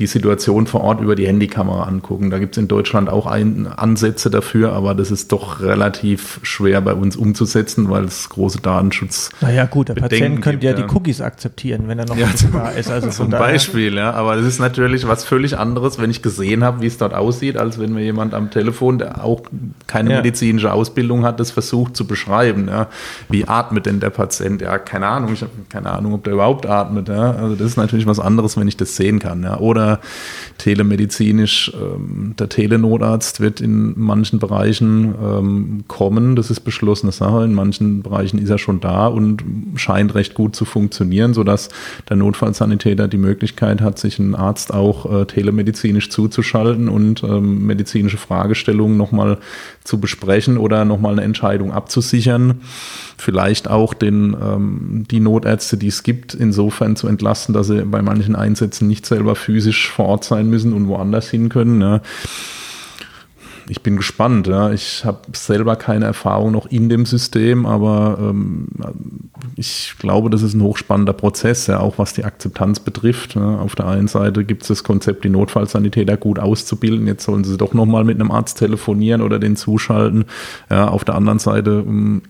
die Situation vor Ort über die Handykamera angucken. Da gibt es in Deutschland auch ein, Ansätze dafür, aber das ist doch relativ schwer bei uns umzusetzen, weil es große Datenschutz.
Naja, gut, der Patient könnte ja, ja, die Cookies akzeptieren, wenn er noch ja,
da ist. Also <laughs> zum Beispiel, ja. Aber das ist natürlich was völlig anderes, wenn ich gesehen habe, wie es dort aussieht, als wenn mir jemand am Telefon, der auch keine ja. medizinische Ausbildung hat, das versucht zu beschreiben. Ja. Wie atmet denn der Patient? Ja, keine Ahnung. Ich habe keine Ahnung, ob der überhaupt atmet. Ja. Also das ist natürlich was anderes, wenn ich das sehen kann. Ja. Oder oder telemedizinisch. Ähm, der Telenotarzt wird in manchen Bereichen ähm, kommen. Das ist beschlossene Sache. In manchen Bereichen ist er schon da und scheint recht gut zu funktionieren, sodass der Notfallsanitäter die Möglichkeit hat, sich einen Arzt auch äh, telemedizinisch zuzuschalten und ähm, medizinische Fragestellungen nochmal zu besprechen oder nochmal eine Entscheidung abzusichern. Vielleicht auch den, ähm, die Notärzte, die es gibt, insofern zu entlasten, dass sie bei manchen Einsätzen nicht selber physisch vor Ort sein müssen und woanders hin können. Ja ich bin gespannt. Ja. Ich habe selber keine Erfahrung noch in dem System, aber ähm, ich glaube, das ist ein hochspannender Prozess, ja, auch was die Akzeptanz betrifft. Ja. Auf der einen Seite gibt es das Konzept, die Notfallsanitäter gut auszubilden. Jetzt sollen sie doch nochmal mit einem Arzt telefonieren oder den zuschalten. Auf der anderen Seite ähm,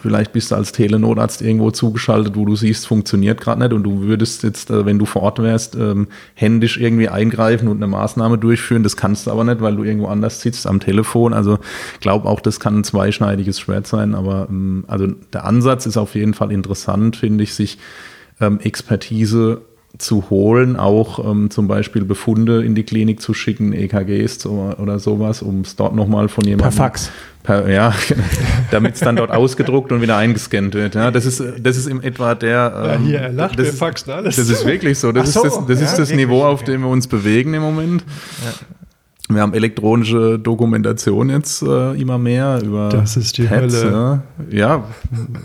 Vielleicht bist du als Telenotarzt irgendwo zugeschaltet, wo du siehst, funktioniert gerade nicht und du würdest jetzt, äh, wenn du vor Ort wärst, ähm, händisch irgendwie eingreifen und eine Maßnahme durchführen. Das kannst du aber nicht, weil du irgendwo anders sitzt am Telefon. Also glaube auch, das kann ein zweischneidiges Schwert sein. Aber ähm, also der Ansatz ist auf jeden Fall interessant, finde ich, sich ähm, Expertise zu holen, auch ähm, zum Beispiel Befunde in die Klinik zu schicken, EKGs zu, oder sowas, um es dort nochmal von jemandem.
Per Fax.
Per, ja, <laughs> damit es dann dort ausgedruckt und wieder eingescannt wird. Ja, das ist, das ist in etwa der.
Ähm, ja, hier, er lacht,
das,
wir faxen alles.
Das ist wirklich so. Das
so,
ist das, das,
ja,
ist das Niveau, auf dem wir uns bewegen im Moment.
Ja.
Wir haben elektronische Dokumentation jetzt äh, immer mehr über
Das ist die
Pads,
Hölle.
Ja. ja,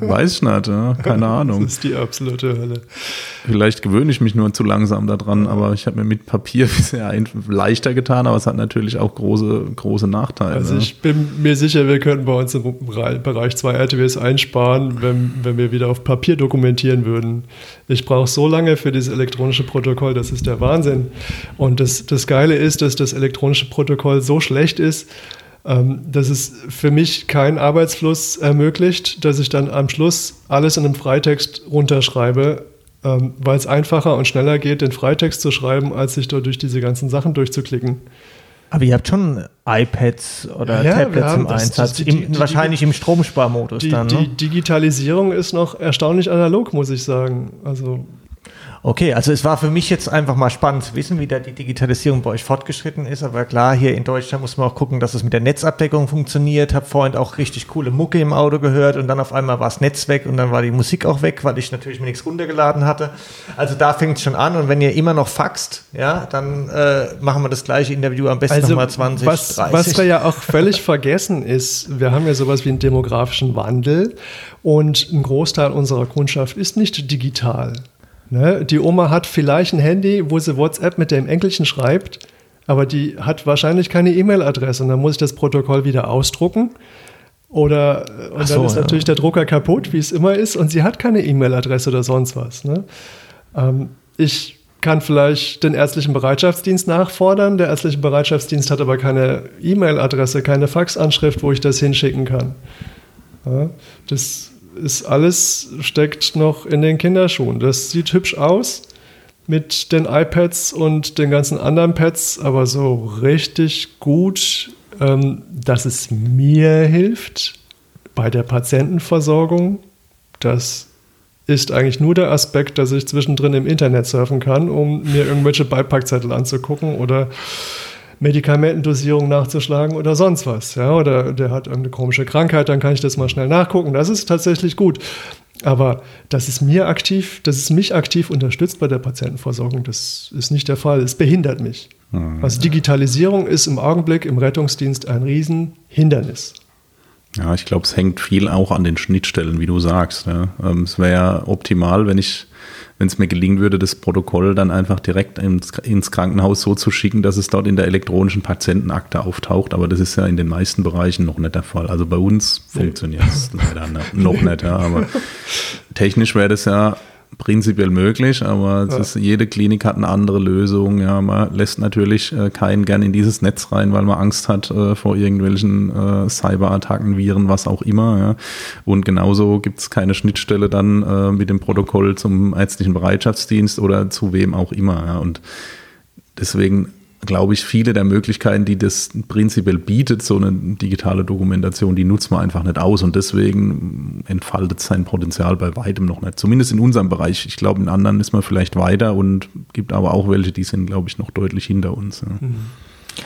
weiß ich nicht, ja. keine <laughs> Ahnung.
Das ist die absolute Hölle.
Vielleicht gewöhne ich mich nur zu langsam daran, aber ich habe mir mit Papier <laughs> bisher leichter getan, aber es hat natürlich auch große, große Nachteile.
Also ich bin mir sicher, wir könnten bei uns im Bere- Bereich 2 RTWs einsparen, wenn, wenn wir wieder auf Papier dokumentieren würden. Ich brauche so lange für dieses elektronische Protokoll, das ist der Wahnsinn. Und das, das Geile ist, dass das elektronische Protokoll so schlecht ist, ähm, dass es für mich keinen Arbeitsfluss ermöglicht, dass ich dann am Schluss alles in einem Freitext runterschreibe, ähm, weil es einfacher und schneller geht, den Freitext zu schreiben, als sich dort durch diese ganzen Sachen durchzuklicken.
Aber ihr habt schon iPads oder
Ja,
Tablets im
das-
Einsatz,
das- die-
im,
die-
wahrscheinlich im Stromsparmodus
Die,
dann.
die
Ne?
Digitalisierung ist noch erstaunlich analog, muss ich sagen. Also
Okay, also es war für mich jetzt einfach mal spannend zu wissen, wie da die Digitalisierung bei euch fortgeschritten ist. Aber klar, hier in Deutschland muss man auch gucken, dass es mit der Netzabdeckung funktioniert. Hab vorhin auch richtig coole Mucke im Auto gehört und dann auf einmal war das Netz weg und dann war die Musik auch weg, weil ich natürlich mir nichts runtergeladen hatte. Also da fängt es schon an und wenn ihr immer noch faxt, ja, dann äh, machen wir das gleiche Interview am besten nochmal 20,
Also was,
30.
was wir ja auch <laughs> völlig vergessen ist, wir haben ja sowas wie einen demografischen Wandel und ein Großteil unserer Kundschaft ist nicht digital. Ne? Die Oma hat vielleicht ein Handy, wo sie WhatsApp mit dem Enkelchen schreibt, aber die hat wahrscheinlich keine E-Mail-Adresse und dann muss ich das Protokoll wieder ausdrucken. Oder und
Ach so,
dann ist
ja.
natürlich der Drucker kaputt, wie es immer ist, und sie hat keine E-Mail-Adresse oder sonst was. Ne? Ähm, ich kann vielleicht den ärztlichen Bereitschaftsdienst nachfordern. Der ärztliche Bereitschaftsdienst hat aber keine E-Mail-Adresse, keine Faxanschrift, wo ich das hinschicken kann. Ja, das ist alles, steckt noch in den Kinderschuhen. Das sieht hübsch aus mit den iPads und den ganzen anderen Pads, aber so richtig gut, ähm, dass es mir hilft bei der Patientenversorgung, das ist eigentlich nur der Aspekt, dass ich zwischendrin im Internet surfen kann, um mir irgendwelche Beipackzettel anzugucken oder Medikamentendosierung nachzuschlagen oder sonst was. Ja? Oder der hat irgendeine komische Krankheit, dann kann ich das mal schnell nachgucken. Das ist tatsächlich gut. Aber dass es mir aktiv, dass es mich aktiv unterstützt bei der Patientenversorgung, das ist nicht der Fall. Es behindert mich. Also Digitalisierung ist im Augenblick im Rettungsdienst ein Riesenhindernis.
Ja, ich glaube, es hängt viel auch an den Schnittstellen, wie du sagst. Ja. Ähm, es wäre ja optimal, wenn ich, wenn es mir gelingen würde, das Protokoll dann einfach direkt ins, ins Krankenhaus so zu schicken, dass es dort in der elektronischen Patientenakte auftaucht. Aber das ist ja in den meisten Bereichen noch nicht der Fall. Also bei uns funktioniert es leider noch nicht. Ja. Aber <laughs> technisch wäre das ja prinzipiell möglich, aber
Ja.
ist, jede Klinik hat eine andere Lösung. Ja, man lässt natürlich äh, keinen gern in dieses Netz rein, weil man Angst hat äh, vor irgendwelchen äh, Cyberattacken, Viren, was auch immer. Ja. Und genauso gibt es keine Schnittstelle dann äh, mit dem Protokoll zum ärztlichen Bereitschaftsdienst oder zu wem auch immer. Ja. Und deswegen glaube ich, viele der Möglichkeiten, die das prinzipiell bietet, so eine digitale Dokumentation, die nutzt man einfach nicht aus und deswegen entfaltet sein Potenzial bei weitem noch nicht. Zumindest in unserem Bereich. Ich glaube, in anderen ist man vielleicht weiter und gibt aber auch welche, die sind, glaube ich, noch deutlich hinter uns.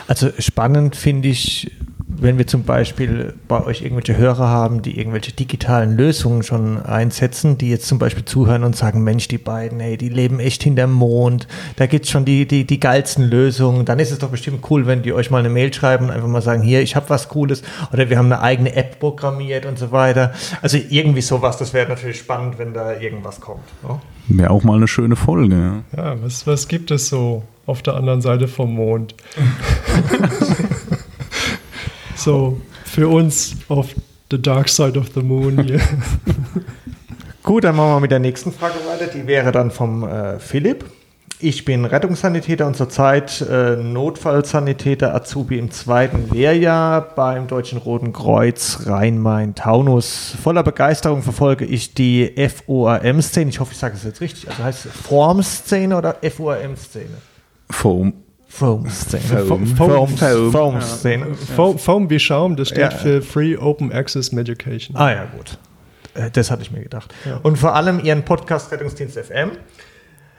Also spannend finde ich, wenn wir zum Beispiel bei euch irgendwelche Hörer haben, die irgendwelche digitalen Lösungen schon einsetzen, die jetzt zum Beispiel zuhören und sagen, Mensch, die beiden, hey, die leben echt hinterm Mond, da gibt es schon die, die, die geilsten Lösungen, dann ist es doch bestimmt cool, wenn die euch mal eine Mail schreiben und einfach mal sagen, hier, ich habe was Cooles oder wir haben eine eigene App programmiert und so weiter. Also irgendwie sowas, das wäre natürlich spannend, wenn da irgendwas kommt. ne?
Wäre auch mal eine schöne Folge. Ja.
Ja, was, was gibt es so auf der anderen Seite vom Mond? <laughs> so, für uns auf the dark side of the moon hier. <laughs>
Gut, dann machen wir mit der nächsten Frage weiter. Die wäre dann vom äh, Philipp. Ich bin Rettungssanitäter und zurzeit äh, Notfallsanitäter Azubi im zweiten Lehrjahr beim Deutschen Roten Kreuz Rhein-Main-Taunus. Voller Begeisterung verfolge ich die FOAM-Szene. Ich hoffe, ich sage es jetzt richtig. Also heißt es Form-Szene oder FOAM-Szene?
Foam.
Foam-Szene.
Foam.
Foam-
Foam.
Foam-Szene.
Foam, Foam wie Schaum, das steht
Ja.
für Free Open Access Medication.
Ah ja, gut. Äh, Das hatte ich mir gedacht.
Ja.
Und vor allem Ihren Podcast Rettungsdienst FM.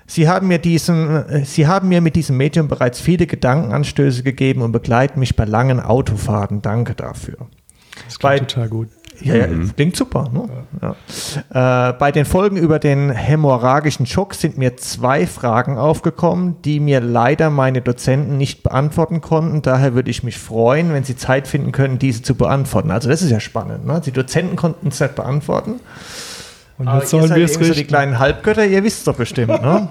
Sie haben, mir diesen, äh, Sie haben mir mit diesem Medium bereits viele Gedankenanstöße gegeben und begleiten mich bei langen Autofahrten. Danke dafür.
Das klingt
Bei-
total gut.
Ja, ja klingt super. Ne? Ja. Äh, bei den Folgen über den hämorrhagischen Schock sind mir zwei Fragen aufgekommen, die mir leider meine Dozenten nicht beantworten konnten. Daher würde ich mich freuen, wenn Sie Zeit finden können, diese zu beantworten. Also das ist ja spannend. Ne? Die Dozenten konnten es nicht beantworten.
Und
Aber
jetzt sollen wir es
irgendwie so die
richten.
kleinen Halbgötter, ihr wisst doch bestimmt. Ne?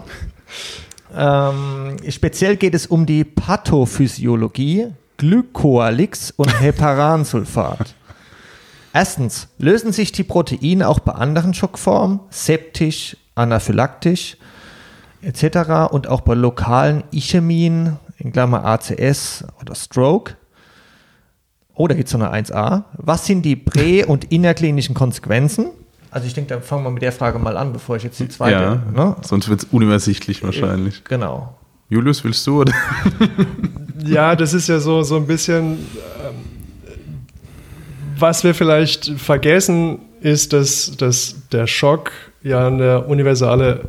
<laughs> ähm, speziell geht es um die Pathophysiologie, Glykoalix und Heparansulfat. Erstens, lösen sich die Proteine auch bei anderen Schockformen, septisch, anaphylaktisch etc. und auch bei lokalen Ischämien, in Klammer ACS oder Stroke? Oh, da gibt es noch eine 1a. Was sind die prä- <laughs> und innerklinischen Konsequenzen? Also ich denke, dann fangen wir mit der Frage mal an, bevor ich jetzt die zweite.
Ja,
Ne?
sonst wird es unübersichtlich wahrscheinlich.
Genau.
Julius, willst du? Oder?
Ja, das ist ja so, so ein bisschen, ähm, was wir vielleicht vergessen, ist, dass, dass der Schock ja eine universale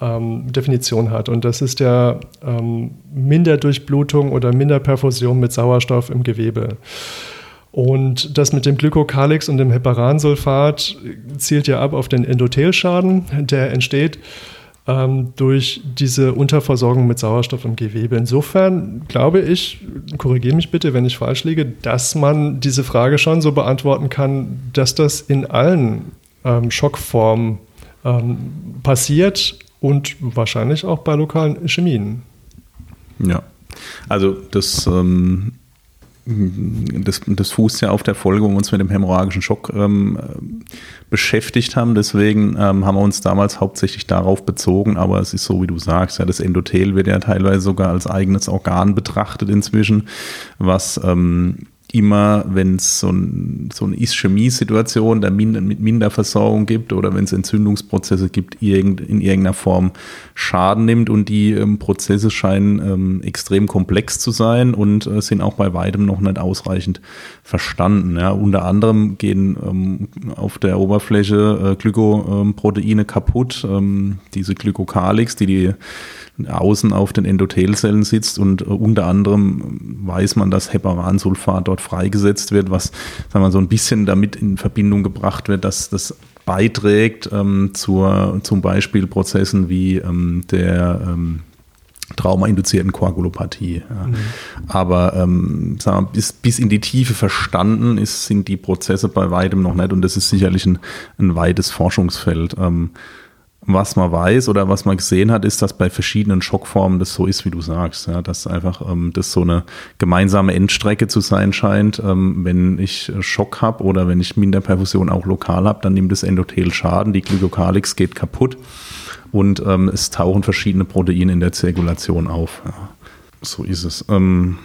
ähm, Definition hat. Und das ist ja ähm, Minderdurchblutung oder Minderperfusion mit Sauerstoff im Gewebe. Und das mit dem Glykokalix und dem Heparansulfat zielt ja ab auf den Endothelschaden, der entsteht ähm, durch diese Unterversorgung mit Sauerstoff im Gewebe. Insofern glaube ich, korrigiere mich bitte, wenn ich falsch liege, dass man diese Frage schon so beantworten kann, dass das in allen ähm, Schockformen ähm, passiert und wahrscheinlich auch bei lokalen Ischämien.
Ja. Also das, ähm, das, das fußt ja auf der Folge, wo wir uns mit dem hämorrhagischen Schock ähm, äh, beschäftigt haben. Deswegen ähm, haben wir uns damals hauptsächlich darauf bezogen. Aber es ist so, wie du sagst, ja, das Endothel wird ja teilweise sogar als eigenes Organ betrachtet inzwischen, was ähm, immer, wenn es so, ein, so eine Ischämie-Situation mit Minderversorgung gibt oder wenn es Entzündungsprozesse gibt, irgend, in irgendeiner Form Schaden nimmt und die ähm, Prozesse scheinen ähm, extrem komplex zu sein und äh, sind auch bei weitem noch nicht ausreichend verstanden. Ja. Unter anderem gehen ähm, auf der Oberfläche äh, Glykoproteine kaputt, ähm, diese Glykokalix, die die außen auf den Endothelzellen sitzt und äh, unter anderem weiß man, dass Heparansulfat dort freigesetzt wird, was sagen wir, so ein bisschen damit in Verbindung gebracht wird, dass das beiträgt ähm, zur, zum Beispiel Prozessen wie ähm, der ähm, traumainduzierten Koagulopathie. Ja. Aber ähm, sagen wir, bis, bis in die Tiefe verstanden ist, sind die Prozesse bei weitem noch nicht und das ist sicherlich ein, ein weites Forschungsfeld. Ähm, was man weiß oder was man gesehen hat, ist, dass bei verschiedenen Schockformen das so ist, wie du sagst. Ja, dass einfach ähm, das so eine gemeinsame Endstrecke zu sein scheint. Ähm, wenn ich Schock habe oder wenn ich Minderperfusion auch lokal habe, dann nimmt das Endothel Schaden, die Glykokalix geht kaputt und ähm, es tauchen verschiedene Proteine in der Zirkulation auf. Ja, so ist es. Ähm,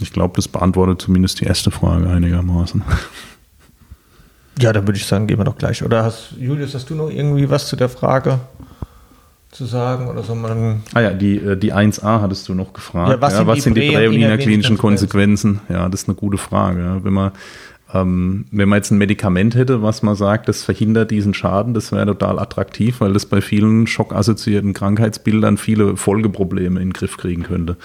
ich glaube, das beantwortet zumindest die erste Frage einigermaßen. <laughs>
Ja, dann würde ich sagen, gehen wir doch gleich. Oder hast, Julius, hast du noch irgendwie was zu der Frage zu sagen? Oder soll man.
Ah ja, die, äh, die 1a hattest du noch gefragt.
Ja, was sind die
sind die
prä-
prä-
und
und innerklinischen
innerklinischen
Konsequenzen? Ja, das ist eine gute Frage. Ja. Wenn, man, ähm, wenn man jetzt ein Medikament hätte, was man sagt, das verhindert diesen Schaden, das wäre total attraktiv, weil das bei vielen schockassoziierten Krankheitsbildern viele Folgeprobleme in den Griff kriegen könnte.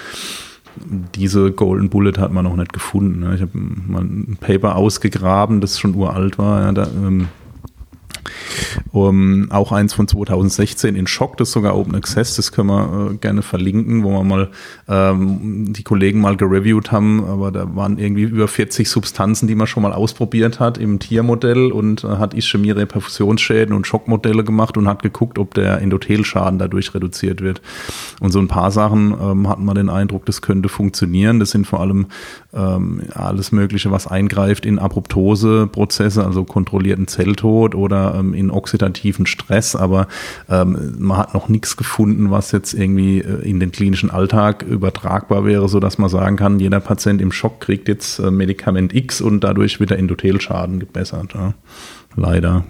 Diese Golden Bullet hat man noch nicht gefunden. ne. Ich habe mal ein Paper ausgegraben, das schon uralt war. Ja, da, ähm, um, auch eins von 2016 in Schock, das ist sogar Open Access, das können wir äh, gerne verlinken, wo wir mal ähm, die Kollegen mal gereviewt haben, aber da waren irgendwie über 40 Substanzen, die man schon mal ausprobiert hat im Tiermodell und äh, hat Ischämie, Reperfusionsschäden und Schockmodelle gemacht und hat geguckt, ob der Endothelschaden dadurch reduziert wird. Und so ein paar Sachen ähm, hatten wir den Eindruck, das könnte funktionieren. Das sind vor allem ähm, alles Mögliche, was eingreift in Abruptose-Prozesse, also kontrollierten Zelltod oder ähm, in oxidativen Stress, aber ähm, man hat noch nichts gefunden, was jetzt irgendwie äh, in den klinischen Alltag übertragbar wäre, so dass man sagen kann, jeder Patient im Schock kriegt jetzt äh, Medikament X und dadurch wird der Endothelschaden gebessert. Ja. Leider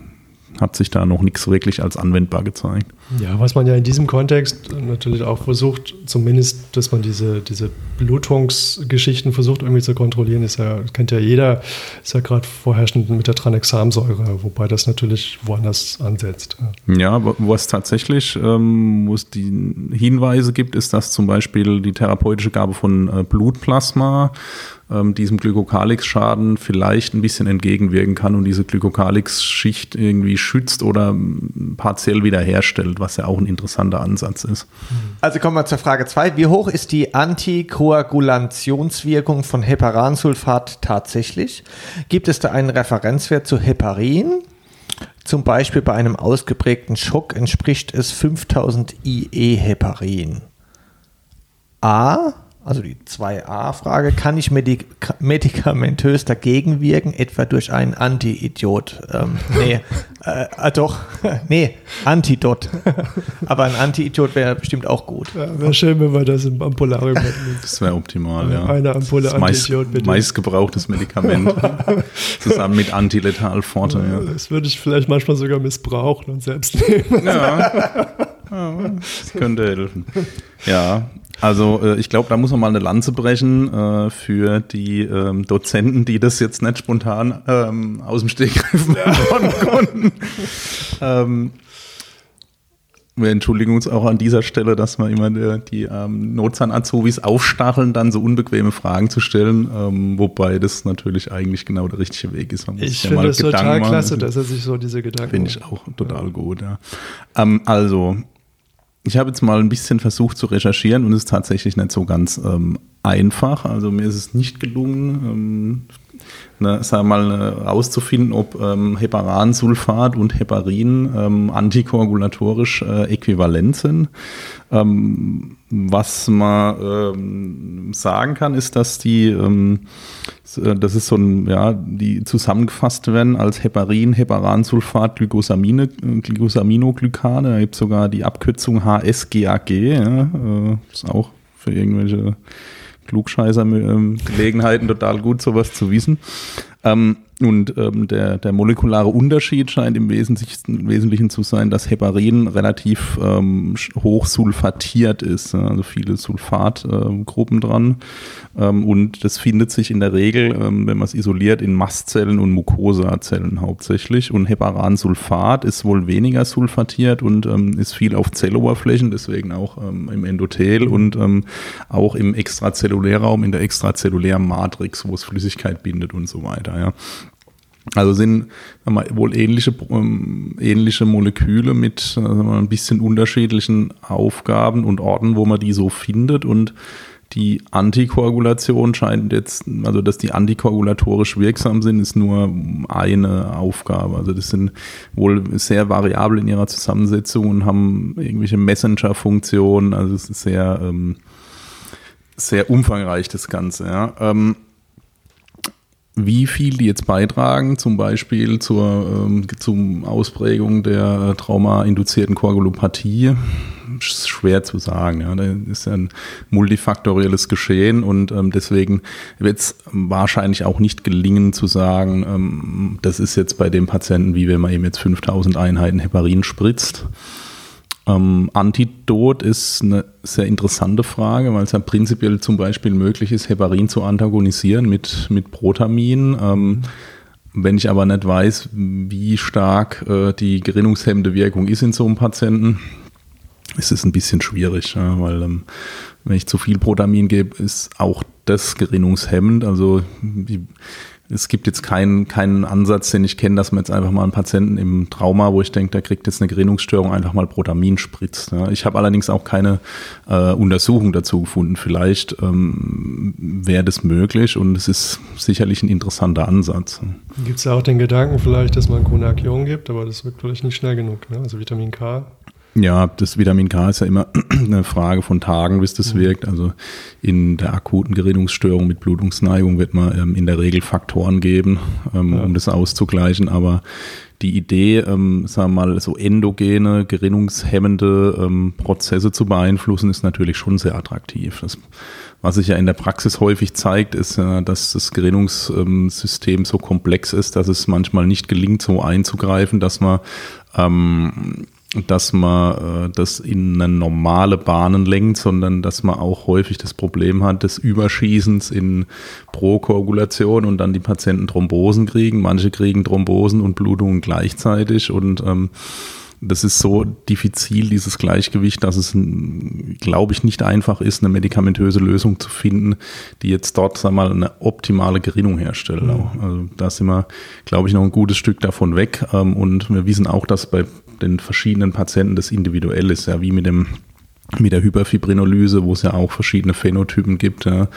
hat sich da noch nichts wirklich als anwendbar gezeigt.
Ja, was man ja in diesem Kontext natürlich auch versucht, zumindest, dass man diese, diese Blutungsgeschichten versucht irgendwie zu kontrollieren, ist ja, kennt ja jeder, ist ja gerade vorherrschend mit der Tranexamsäure, wobei das natürlich woanders ansetzt.
Ja, wo es tatsächlich, ähm, wo es die Hinweise gibt, ist, dass zum Beispiel die therapeutische Gabe von äh, Blutplasma ähm, diesem Glykokalix-Schaden vielleicht ein bisschen entgegenwirken kann und diese Glykokalix-Schicht irgendwie schützt oder ähm, partiell wiederherstellt, was ja auch ein interessanter Ansatz ist.
Also kommen wir zur Frage 2. Wie hoch ist die Antikoagulationswirkung von Heparansulfat tatsächlich? Gibt es da einen Referenzwert zu Heparin? Zum Beispiel bei einem ausgeprägten Schock entspricht es 5000 IE Heparin. A also die 2a-Frage, kann ich medik medikamentös dagegen wirken, etwa durch einen Anti-Idiot? Ähm, nee, <laughs> äh, äh, doch, <laughs> nee, Antidot. Aber ein Anti-Idiot wäre bestimmt auch gut.
Ja, wäre schön, wenn wir das im Ampularium
hätten. Das wäre optimal, ja.
Eine Ampulle
Anti-Idiot, bitte. Meistgebrauchtes Medikament. <laughs> zusammen mit Antiletalforte,
ja. Das würde ich vielleicht manchmal sogar missbrauchen und selbst nehmen.
Ja. Ja das könnte helfen. Ja, also äh, ich glaube, da muss man mal eine Lanze brechen äh, für die ähm, Dozenten, die das jetzt nicht spontan ähm, aus dem Stegreif machen konnten. ähm, wir entschuldigen uns auch an dieser Stelle, dass wir immer die, die ähm, Notzahn-Azubis aufstacheln, dann so unbequeme Fragen zu stellen, ähm, wobei das natürlich eigentlich genau der richtige Weg ist.
ich ja finde es total klasse, dass er sich so diese Gedanken
Finde ich auch total ja. gut, ja. Ähm, also, ich habe jetzt mal ein bisschen versucht zu recherchieren und es ist tatsächlich nicht so ganz ähm, einfach. Also mir ist es nicht gelungen, ähm, ne, sagen mal, herauszufinden, ob ähm, Heparansulfat und Heparin ähm, antikoagulatorisch äh, äquivalent sind. Ähm, was man ähm, sagen kann, ist, dass die ähm, äh, das ist so ein, ja, die zusammengefasst werden als Heparin, Heparansulfat, Glycosamine, äh, Glycosaminoglykane. Da gibt es sogar die Abkürzung HSGAG. Ja, äh, ist auch für irgendwelche Klugscheißer-Gelegenheiten total gut, sowas zu wissen. Ähm, und ähm, der, der molekulare Unterschied scheint im Wesentlichen, Wesentlichen zu sein, dass Heparin relativ ähm, hoch sulfatiert ist, also viele Sulfatgruppen äh, dran. Ähm, und das findet sich in der Regel, ähm, wenn man es isoliert, in Mastzellen und Mukosazellen hauptsächlich. Und Heparansulfat ist wohl weniger sulfatiert und ähm, ist viel auf Zelloberflächen, deswegen auch ähm, im Endothel und ähm, auch im Extrazellulärraum, in der extrazellulären Matrix, wo es Flüssigkeit bindet und so weiter. Ja. Also sind wohl ähnliche, ähm, ähnliche Moleküle mit äh, ein bisschen unterschiedlichen Aufgaben und Orten, wo man die so findet. Und die Antikoagulation scheint jetzt, also dass die antikoagulatorisch wirksam sind, ist nur eine Aufgabe. Also das sind wohl sehr variabel in ihrer Zusammensetzung und haben irgendwelche Messenger-Funktionen. Also es ist sehr, ähm, sehr umfangreich das Ganze. Ja. Ähm, wie viel die jetzt beitragen, zum Beispiel zur ähm, zum Ausprägung der traumainduzierten Koagulopathie, ist schwer zu sagen. Ja. Das ist ein multifaktorielles Geschehen und ähm, deswegen wird es wahrscheinlich auch nicht gelingen zu sagen, ähm, das ist jetzt bei dem Patienten, wie wenn man ihm jetzt 5000 Einheiten Heparin spritzt. Ähm, Antidot ist eine sehr interessante Frage, weil es ja prinzipiell zum Beispiel möglich ist, Heparin zu antagonisieren mit, mit Protamin. Ähm, wenn ich aber nicht weiß, wie stark äh, die gerinnungshemmende Wirkung ist in so einem Patienten, ist es ein bisschen schwierig, ja, weil ähm, wenn ich zu viel Protamin gebe, ist auch das gerinnungshemmend. Also die, es gibt jetzt keinen, keinen Ansatz, den ich kenne, dass man jetzt einfach mal einen Patienten im Trauma, wo ich denke, der kriegt jetzt eine Gerinnungsstörung, einfach mal Protamin spritzt. Ja. Ich habe allerdings auch keine äh, Untersuchung dazu gefunden. Vielleicht ähm, wäre das möglich und es ist sicherlich ein interessanter Ansatz.
Gibt es ja auch den Gedanken vielleicht, dass man Konakion gibt, aber das wirkt vielleicht nicht schnell genug. Ne? Also Vitamin K
Ja, das Vitamin K ist ja immer <clears throat> eine Frage von Tagen, bis das mhm. wirkt. Also in der akuten Gerinnungsstörung mit Blutungsneigung wird man ähm, in der Regel Faktoren geben, ähm, ja. um das auszugleichen. Aber die Idee, ähm, sagen wir mal, so endogene, gerinnungshemmende ähm, Prozesse zu beeinflussen, ist natürlich schon sehr attraktiv. Das, was sich ja in der Praxis häufig zeigt, ist, äh, dass das Gerinnungssystem so komplex ist, dass es manchmal nicht gelingt, so einzugreifen, dass man ähm, dass man äh, das in eine normale Bahnen lenkt, sondern dass man auch häufig das Problem hat des Überschießens in Prokoagulation und dann die Patienten Thrombosen kriegen. Manche kriegen Thrombosen und Blutungen gleichzeitig und ähm, das ist so diffizil, dieses Gleichgewicht, dass es, glaube ich, nicht einfach ist, eine medikamentöse Lösung zu finden, die jetzt dort, wir mal, eine optimale Gerinnung herstellt. Mhm. Also da sind wir, glaube ich, noch ein gutes Stück davon weg. Ähm, und wir wissen auch, dass bei den verschiedenen Patienten das individuell ist, ja, wie mit dem mit der Hyperfibrinolyse, wo es ja auch verschiedene Phänotypen gibt, ja,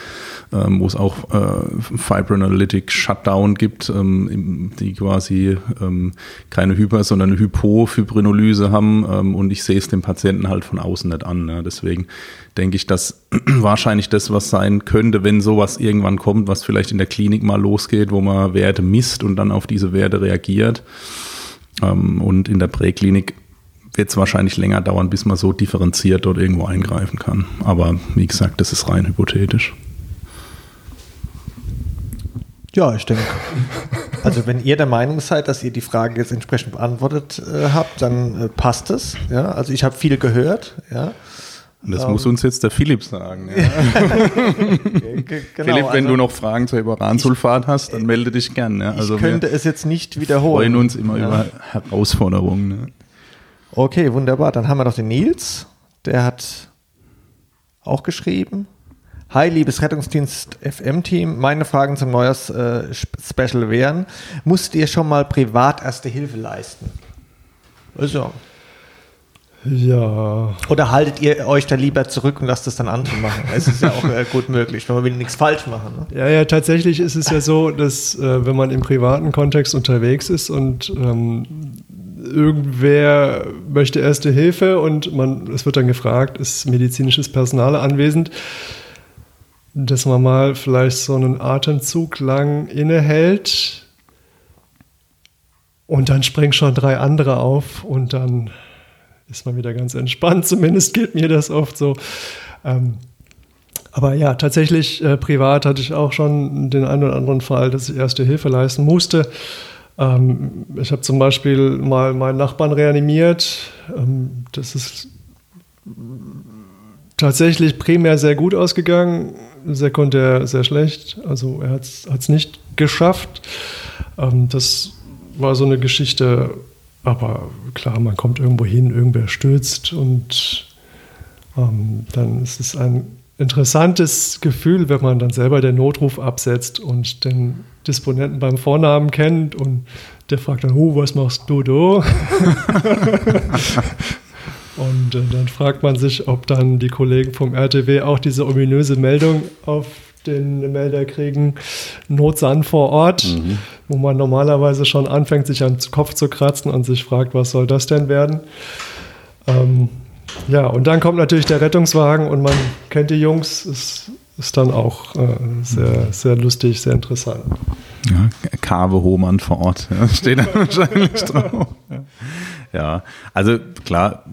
ähm, wo es auch äh, Fibrinolytic Shutdown gibt, ähm, die quasi ähm, keine Hyper, sondern eine Hypofibrinolyse haben ähm, und ich sehe es dem Patienten halt von außen nicht an. Ja. Deswegen denke ich, dass <clears throat> wahrscheinlich das, was sein könnte, wenn sowas irgendwann kommt, was vielleicht in der Klinik mal losgeht, wo man Werte misst und dann auf diese Werte reagiert, und in der Präklinik wird es wahrscheinlich länger dauern, bis man so differenziert dort irgendwo eingreifen kann. Aber wie gesagt, das ist rein hypothetisch.
Ja, ich denke. Also wenn ihr der Meinung seid, dass ihr die Frage jetzt entsprechend beantwortet äh, habt, dann äh, passt es. Ja? Also ich habe viel gehört. Ja?
Und das um, muss ähm. uns jetzt der Philipp sagen. Ja. <laughs> genau, Philipp, wenn also, du noch Fragen zur Iberansulfat hast, dann melde dich gern. Ja.
Also ich könnte es jetzt nicht wiederholen.
Wir freuen uns immer ja. über Herausforderungen. Ne?
Okay, wunderbar. Dann haben wir noch den Nils. Der hat auch geschrieben. Hi, liebes Rettungsdienst FM-Team. Meine Fragen zum Neujahrs-Special äh, wären: Musst ihr schon mal privat Erste Hilfe leisten?
Also, ja.
Oder haltet ihr euch da lieber zurück und lasst es dann andere machen? Es ist ja auch äh, gut möglich, wenn wir nichts falsch machen.
Ne? Ja, ja, tatsächlich ist es ja so, dass äh, wenn man im privaten Kontext unterwegs ist und ähm, irgendwer möchte erste Hilfe und man, es wird dann gefragt, ist medizinisches Personal anwesend, dass man mal vielleicht so einen Atemzug lang innehält und dann springen schon drei andere auf und dann ist man wieder ganz entspannt. <laughs> Zumindest geht mir das oft so. Ähm, aber ja, tatsächlich äh, privat hatte ich auch schon den einen oder anderen Fall, dass ich erste Hilfe leisten musste. Ähm, ich habe zum Beispiel mal meinen Nachbarn reanimiert. Ähm, das ist tatsächlich primär sehr gut ausgegangen. Sekundär sehr schlecht. Also er hat es nicht geschafft. Ähm, das war so eine Geschichte, aber klar, man kommt irgendwo hin, irgendwer stürzt und ähm, dann ist es ein interessantes Gefühl, wenn man dann selber den Notruf absetzt und den Disponenten beim Vornamen kennt und der fragt dann, oh, was machst du da? <laughs> und äh, dann fragt man sich, ob dann die Kollegen vom RTW auch diese ominöse Meldung auf den Melder kriegen, Notsan vor Ort, mhm. wo man normalerweise schon anfängt, sich am Kopf zu kratzen und sich fragt, was soll das denn werden? Ähm, ja, und dann kommt natürlich der Rettungswagen und man kennt die Jungs, ist, ist dann auch äh, sehr, sehr lustig, sehr interessant.
Ja, Kave Hohmann vor Ort, ja, steht da wahrscheinlich drauf. Ja, also klar,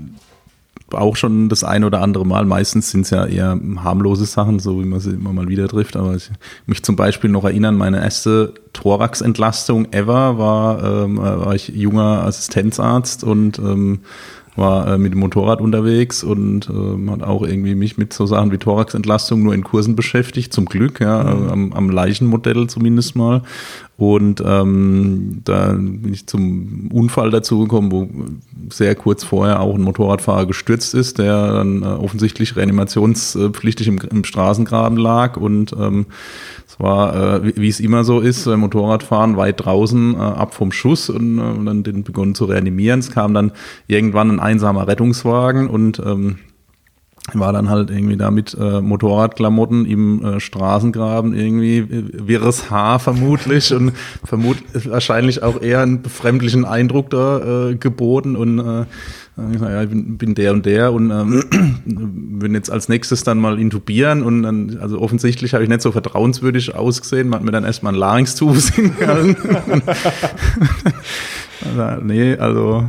auch schon das ein oder andere Mal. Meistens sind es ja eher harmlose Sachen, so wie man sie immer mal wieder trifft. Aber ich mich zum Beispiel noch erinnern, meine erste Thorax-Entlastung ever war, ähm, war ich junger Assistenzarzt und ähm, war äh, mit dem Motorrad unterwegs und äh, hat auch irgendwie mich mit so Sachen wie Thoraxentlastung nur in Kursen beschäftigt, zum Glück, ja, mhm. am, am Leichenmodell zumindest mal. Und ähm, da bin ich zum Unfall dazu gekommen, wo sehr kurz vorher auch ein Motorradfahrer gestürzt ist, der dann äh, offensichtlich reanimationspflichtig im, im Straßengraben lag und ähm, es war, äh, wie es immer so ist, äh, Motorradfahren weit draußen äh, ab vom Schuss und, äh, und dann den begonnen zu reanimieren. Es kam dann irgendwann ein einsamer Rettungswagen und ähm, war dann halt irgendwie da mit äh, Motorradklamotten im äh, Straßengraben irgendwie äh, wirres Haar vermutlich und <laughs> vermut wahrscheinlich auch eher einen befremdlichen Eindruck da äh, geboten und äh, ich sag, ja, ich bin, bin der und der und ähm, <clears throat> würden jetzt als nächstes dann mal intubieren und dann, also offensichtlich habe ich nicht so vertrauenswürdig ausgesehen, man hat mir dann erstmal ein Larynx-Tubus <laughs> hingehalten. <laughs> also, nee, also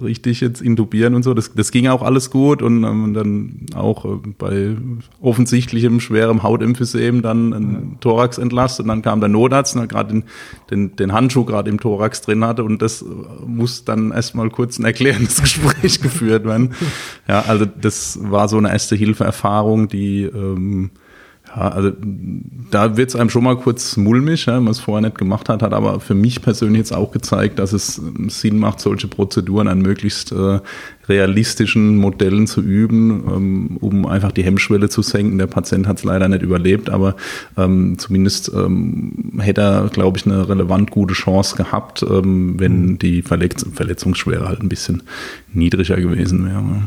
richtig jetzt intubieren und so. Das, das ging auch alles gut und ähm, dann auch äh, bei offensichtlichem schwerem Hautemphysem dann ein ja. Thorax entlastet und dann kam der Notarzt und gerade den, den, den Handschuh gerade im Thorax drin hatte und das äh, muss dann erstmal kurz ein erklärendes <laughs> Gespräch geführt werden. Ja, also das war so eine erste Hilfeerfahrung, die ähm, ja, also da wird es einem schon mal kurz mulmig, ja, wenn man es vorher nicht gemacht hat, hat aber für mich persönlich jetzt auch gezeigt, dass es Sinn macht, solche Prozeduren an möglichst äh, realistischen Modellen zu üben, ähm, um einfach die Hemmschwelle zu senken. Der Patient hat es leider nicht überlebt, aber ähm, zumindest ähm, hätte er, glaube ich, eine relevant gute Chance gehabt, ähm, wenn mhm. die Verletz Verletzungsschwere halt ein bisschen niedriger gewesen wäre.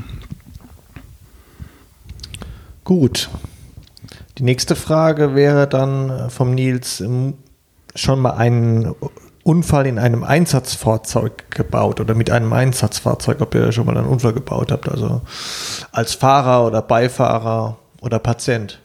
Gut, die nächste Frage wäre dann äh, vom Nils ähm, schon mal einen Unfall in einem Einsatzfahrzeug gebaut oder mit einem Einsatzfahrzeug, ob ihr schon mal einen Unfall gebaut habt, also als Fahrer oder Beifahrer oder Patient.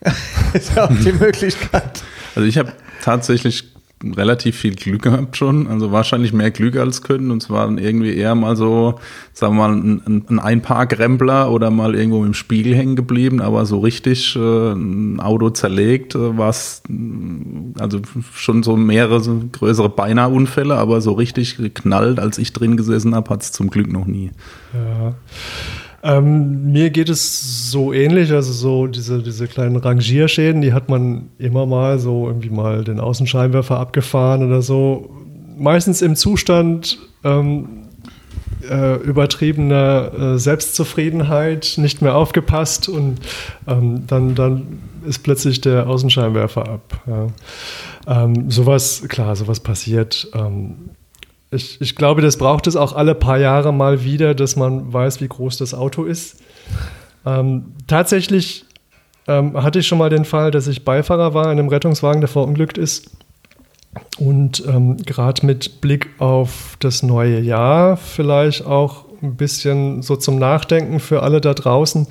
<laughs> ist ja auch die <laughs> Möglichkeit.
Also ich habe tatsächlich relativ viel Glück gehabt schon, also wahrscheinlich mehr Glück als Können und zwar dann irgendwie eher mal so, sagen wir mal, ein, ein Einparkrempler oder mal irgendwo im Spiegel hängen geblieben, aber so richtig äh, ein Auto zerlegt äh, war es, also schon so mehrere so größere Beinahe-Unfälle, aber so richtig geknallt, als ich drin gesessen habe, hat es zum Glück noch nie.
Ja. Ähm, mir geht es so ähnlich, also so diese, diese kleinen Rangierschäden, die hat man immer mal so irgendwie mal den Außenscheinwerfer abgefahren oder so. Meistens im Zustand ähm, äh, übertriebener äh, Selbstzufriedenheit, nicht mehr aufgepasst und ähm, dann, dann ist plötzlich der Außenscheinwerfer ab. Ja. Ähm, sowas, klar, sowas passiert. Ich, ich glaube, das braucht es auch alle paar Jahre mal wieder, dass man weiß, wie groß das Auto ist. Ähm, tatsächlich ähm, hatte ich schon mal den Fall, dass ich Beifahrer war in einem Rettungswagen, der verunglückt ist. Und ähm, gerade mit Blick auf das neue Jahr vielleicht auch ein bisschen so zum Nachdenken für alle da draußen.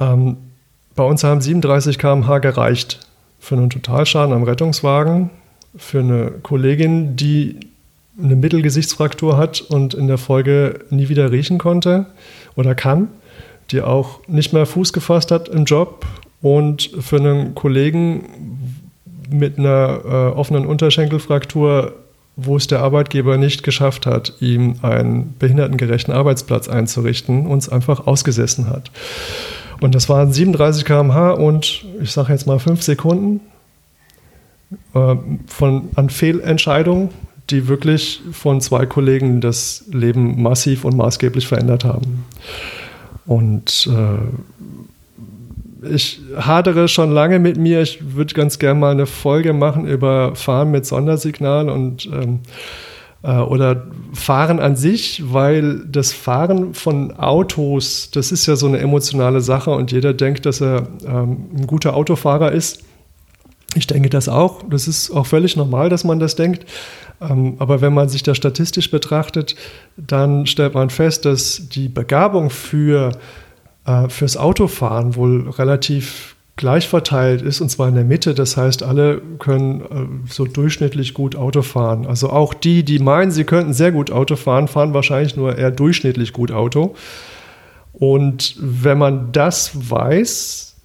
Ähm, bei uns haben 37 km/h gereicht für einen Totalschaden am Rettungswagen, für eine Kollegin, die eine Mittelgesichtsfraktur hat und in der Folge nie wieder riechen konnte oder kann, die auch nicht mehr Fuß gefasst hat im Job und für einen Kollegen mit einer äh, offenen Unterschenkelfraktur, wo es der Arbeitgeber nicht geschafft hat, ihm einen behindertengerechten Arbeitsplatz einzurichten, uns einfach ausgesessen hat. Und das waren 37 km/h und ich sage jetzt mal fünf Sekunden äh, von, an Fehlentscheidungen die wirklich von zwei Kollegen das Leben massiv und maßgeblich verändert haben. Und äh, ich hadere schon lange mit mir. Ich würde ganz gerne mal eine Folge machen über Fahren mit Sondersignal und ähm, äh, oder Fahren an sich, weil das Fahren von Autos, das ist ja so eine emotionale Sache und jeder denkt, dass er ähm, ein guter Autofahrer ist. Ich denke das auch. Das ist auch völlig normal, dass man das denkt. Ähm, aber wenn man sich das statistisch betrachtet, dann stellt man fest, dass die Begabung für, äh, fürs Autofahren wohl relativ gleich verteilt ist, und zwar in der Mitte. Das heißt, alle können äh, so durchschnittlich gut Auto fahren. Also auch die, die meinen, sie könnten sehr gut Auto fahren, fahren wahrscheinlich nur eher durchschnittlich gut Auto. Und wenn man das weiß,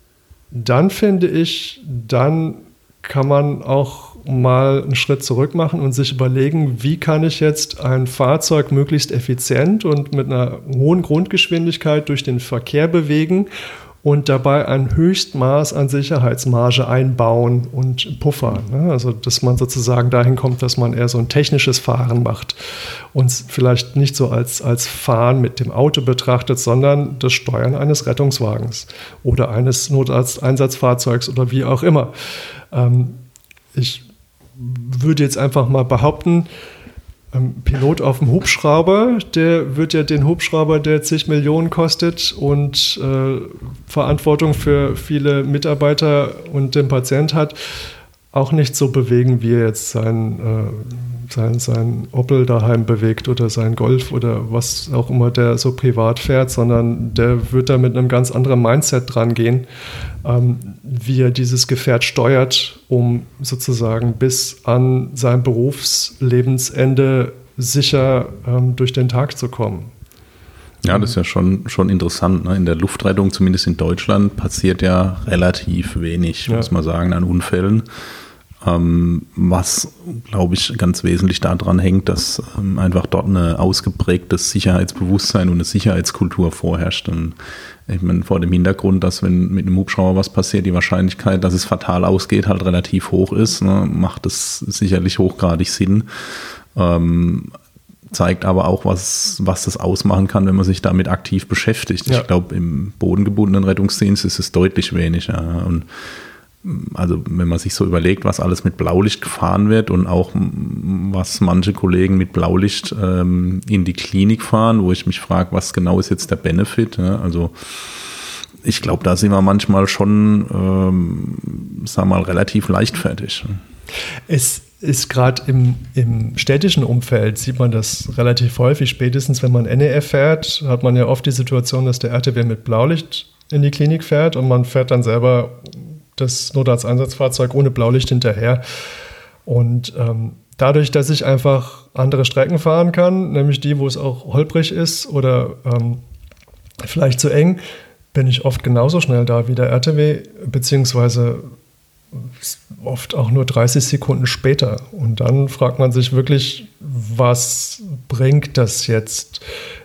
dann finde ich, dann kann man auch mal einen Schritt zurück machen und sich überlegen, wie kann ich jetzt ein Fahrzeug möglichst effizient und mit einer hohen Grundgeschwindigkeit durch den Verkehr bewegen und dabei ein Höchstmaß an Sicherheitsmarge einbauen und puffern. Ne? Also, dass man sozusagen dahin kommt, dass man eher so ein technisches Fahren macht und vielleicht nicht so als, als Fahren mit dem Auto betrachtet, sondern das Steuern eines Rettungswagens oder eines Notarzteinsatzfahrzeugs oder wie auch immer. Ähm, ich würde jetzt einfach mal behaupten, ähm, Pilot auf dem Hubschrauber, der wird ja den Hubschrauber, der zig Millionen kostet und äh, Verantwortung für viele Mitarbeiter und den Patient hat, auch nicht so bewegen, wie er jetzt sein, äh, sein, sein Opel daheim bewegt oder sein Golf oder was auch immer der so privat fährt, sondern der wird da mit einem ganz anderen Mindset dran gehen, ähm, wie er dieses Gefährt steuert, um sozusagen bis an sein Berufslebensende sicher ähm, durch den Tag zu kommen.
Ja, das ist ja schon, schon interessant. Ne? In der Luftrettung, zumindest in Deutschland, passiert ja relativ wenig, ja. muss man sagen, an Unfällen. Ähm, was, glaube ich, ganz wesentlich daran hängt, dass ähm, einfach dort ein ausgeprägtes Sicherheitsbewusstsein und eine Sicherheitskultur vorherrscht. Und ich meine, vor dem Hintergrund, dass wenn mit einem Hubschrauber was passiert, die Wahrscheinlichkeit, dass es fatal ausgeht, halt relativ hoch ist, ne, macht es sicherlich hochgradig Sinn. Ähm, zeigt aber auch, was, was das ausmachen kann, wenn man sich damit aktiv beschäftigt. Ja. Ich glaube, im bodengebundenen Rettungsdienst ist es deutlich weniger. Und also wenn man sich so überlegt, was alles mit Blaulicht gefahren wird und auch was manche Kollegen mit Blaulicht ähm, in die Klinik fahren, wo ich mich frage, was genau ist jetzt der Benefit? Ja? Also ich glaube, da sind wir manchmal schon, ähm, wir mal, relativ leichtfertig.
Es ist gerade im, im städtischen Umfeld, sieht man das relativ häufig. Spätestens, wenn man NEF fährt, hat man ja oft die Situation, dass der RTW mit Blaulicht in die Klinik fährt und man fährt dann selber das Notarzteinsatzfahrzeug ohne Blaulicht hinterher. Und ähm, dadurch, dass ich einfach andere Strecken fahren kann, nämlich die, wo es auch holprig ist oder ähm, vielleicht zu eng, bin ich oft genauso schnell da wie der RTW, beziehungsweise oft auch nur 30 Sekunden später. Und dann fragt man sich wirklich, was bringt das jetzt?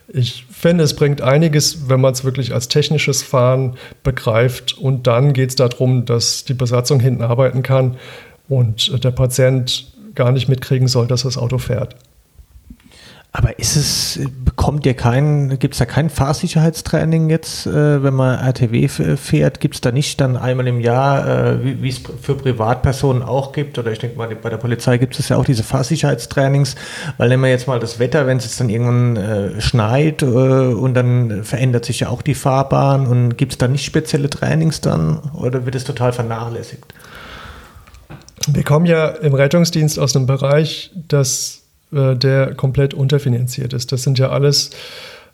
Ich finde, es bringt einiges, wenn man es wirklich als technisches Fahren begreift. Und dann geht es darum, dass die Besatzung hinten arbeiten kann und der Patient gar nicht mitkriegen soll, dass das Auto fährt.
Aber ist es, bekommt ihr kein, gibt es da kein Fahrsicherheitstraining jetzt, äh, wenn man RTW fährt? Gibt es da nicht dann einmal im Jahr, äh, wie es für Privatpersonen auch gibt? Oder ich denke mal, bei der Polizei gibt es ja auch diese Fahrsicherheitstrainings, weil nehmen wir jetzt mal das Wetter, wenn es jetzt dann irgendwann äh, schneit äh, und dann verändert sich ja auch die Fahrbahn und gibt es da nicht spezielle Trainings dann oder wird es total vernachlässigt?
Wir kommen ja im Rettungsdienst aus einem Bereich, das äh, der komplett unterfinanziert ist. Das sind ja alles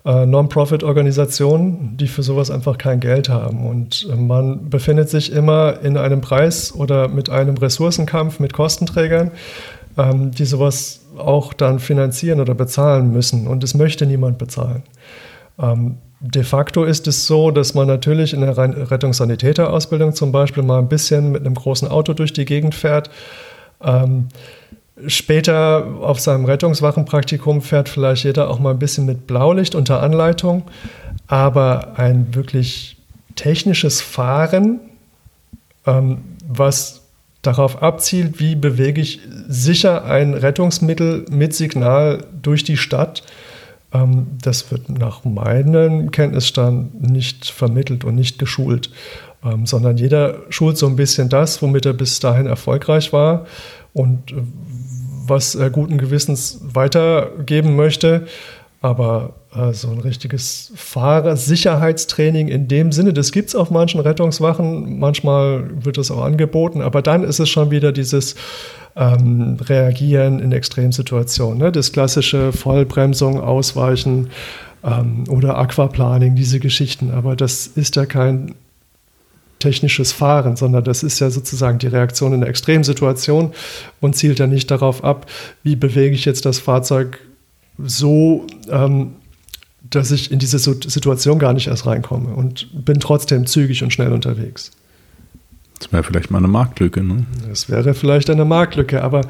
äh, Non-Profit-Organisationen, die für sowas einfach kein Geld haben. Und äh, man befindet sich immer in einem Preis oder mit einem Ressourcenkampf mit Kostenträgern, ähm, die sowas auch dann finanzieren oder bezahlen müssen. Und es möchte niemand bezahlen. Ähm, de facto ist es so, dass man natürlich in der Rettungssanitäterausbildung zum Beispiel mal ein bisschen mit einem großen Auto durch die Gegend fährt. Ähm, Später auf seinem Rettungswachenpraktikum fährt vielleicht jeder auch mal ein bisschen mit Blaulicht unter Anleitung, aber ein wirklich technisches Fahren, ähm, was darauf abzielt, wie bewege ich sicher ein Rettungsmittel mit Signal durch die Stadt, ähm, das wird nach meinem Kenntnisstand nicht vermittelt und nicht geschult, ähm, sondern jeder schult so ein bisschen das, womit er bis dahin erfolgreich war und äh, was er guten Gewissens weitergeben möchte. Aber äh, so ein richtiges Fahrersicherheitstraining in dem Sinne, das gibt es auf manchen Rettungswachen, manchmal wird es auch angeboten, aber dann ist es schon wieder dieses ähm, Reagieren in Extremsituationen, ne? das klassische Vollbremsung, Ausweichen ähm, oder Aquaplaning, diese Geschichten. Aber das ist ja kein technisches Fahren, sondern das ist ja sozusagen die Reaktion in der Extremsituation und zielt ja nicht darauf ab, wie bewege ich jetzt das Fahrzeug so, ähm, dass ich in diese Situation gar nicht erst reinkomme und bin trotzdem zügig und schnell unterwegs.
Das wäre vielleicht mal eine Marktlücke, ne?
Das wäre vielleicht eine Marktlücke, aber.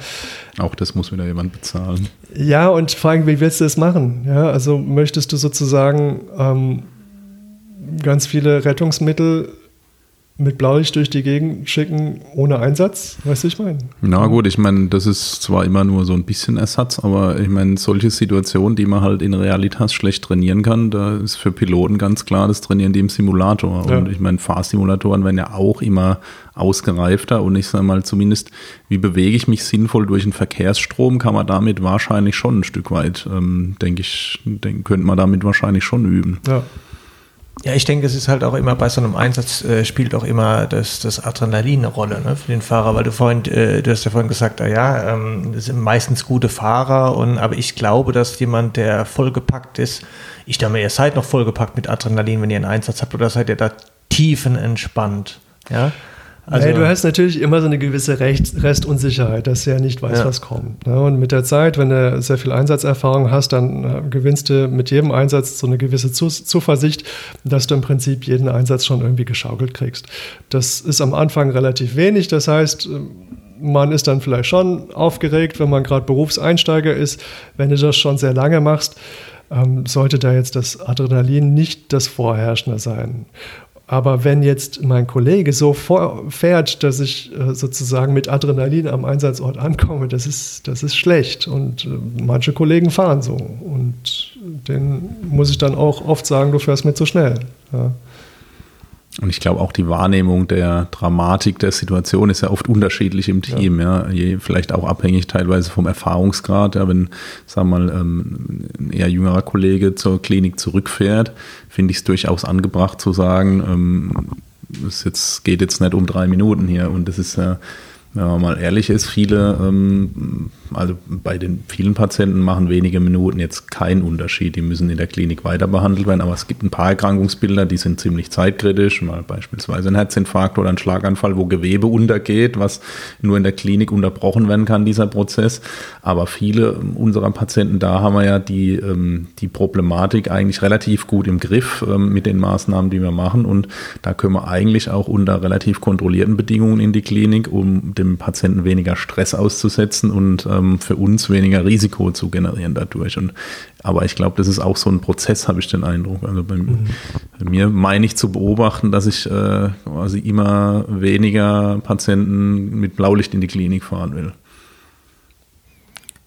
Auch das muss wieder jemand bezahlen.
Ja, und fragen, wie willst du es machen? Ja, also möchtest du sozusagen ähm, ganz viele Rettungsmittel mit Blaulicht durch die Gegend schicken ohne Einsatz, weißt du, ich meine?
Na gut, ich meine, das ist zwar immer nur so ein bisschen Ersatz, aber ich meine, solche Situationen, die man halt in Realitas schlecht trainieren kann, da ist für Piloten ganz klar, das trainieren die im Simulator. Ja. Und ich meine, Fahrsimulatoren werden ja auch immer ausgereifter und ich sage mal zumindest, wie bewege ich mich sinnvoll durch einen Verkehrsstrom, kann man damit wahrscheinlich schon ein Stück weit, ähm, denke ich, denk, könnte man damit wahrscheinlich schon üben.
Ja. Ja, ich denke, es ist halt auch immer bei so einem Einsatz äh, spielt auch immer das, das Adrenalin eine Rolle ne, für den Fahrer, weil du vorhin, äh, du hast ja vorhin gesagt, ah, ja, ähm, das sind meistens gute Fahrer und aber ich glaube, dass jemand, der vollgepackt ist, ich denke, ihr seid noch vollgepackt mit Adrenalin, wenn ihr einen Einsatz habt, oder seid ihr da tiefenentspannt? Ja.
Also, nee, du hast natürlich immer so eine gewisse Restunsicherheit, dass du ja nicht weißt, ja. was kommt. Ne? Und mit der Zeit, wenn du sehr viel Einsatzerfahrung hast, dann äh, gewinnst du mit jedem Einsatz so eine gewisse Zuversicht, dass du im Prinzip jeden Einsatz schon irgendwie geschaukelt kriegst. Das ist am Anfang relativ wenig. Das heißt, äh, man ist dann vielleicht schon aufgeregt, wenn man gerade Berufseinsteiger ist. Wenn du das schon sehr lange machst, ähm, sollte da jetzt das Adrenalin nicht das Vorherrschende sein. Aber wenn jetzt mein Kollege so fährt, dass ich äh, sozusagen mit Adrenalin am Einsatzort ankomme, das ist, das ist schlecht. Und äh, manche Kollegen fahren so. Und den muss ich dann auch oft sagen, du fährst mir zu schnell. Ja.
Und ich glaube auch die Wahrnehmung der Dramatik der Situation ist ja oft unterschiedlich im Team, ja, ja. Vielleicht auch abhängig teilweise vom Erfahrungsgrad. Ja, wenn, sagen wir mal, ähm, ein eher jüngerer Kollege zur Klinik zurückfährt, finde ich es durchaus angebracht zu sagen, ähm, es jetzt, geht jetzt nicht um drei Minuten hier und das ist ja wenn man mal ehrlich ist, viele, ähm, also bei den vielen Patienten machen wenige Minuten jetzt keinen Unterschied. Die müssen in der Klinik weiter behandelt werden, aber es gibt ein paar Erkrankungsbilder, die sind ziemlich zeitkritisch, mal beispielsweise ein Herzinfarkt oder ein Schlaganfall, wo Gewebe untergeht, was nur in der Klinik unterbrochen werden kann, dieser Prozess. Aber viele unserer Patienten, da haben wir ja die, ähm, die Problematik eigentlich relativ gut im Griff ähm, mit den Maßnahmen, die wir machen. Und da können wir eigentlich auch unter relativ kontrollierten Bedingungen in die Klinik, um dem Patienten weniger Stress auszusetzen und ähm, für uns weniger Risiko zu generieren dadurch. Und, aber ich glaube, das ist auch so ein Prozess, habe ich den Eindruck. Also bei, mhm. bei mir meine ich zu beobachten, dass ich äh, quasi immer weniger Patienten mit Blaulicht in die Klinik fahren will.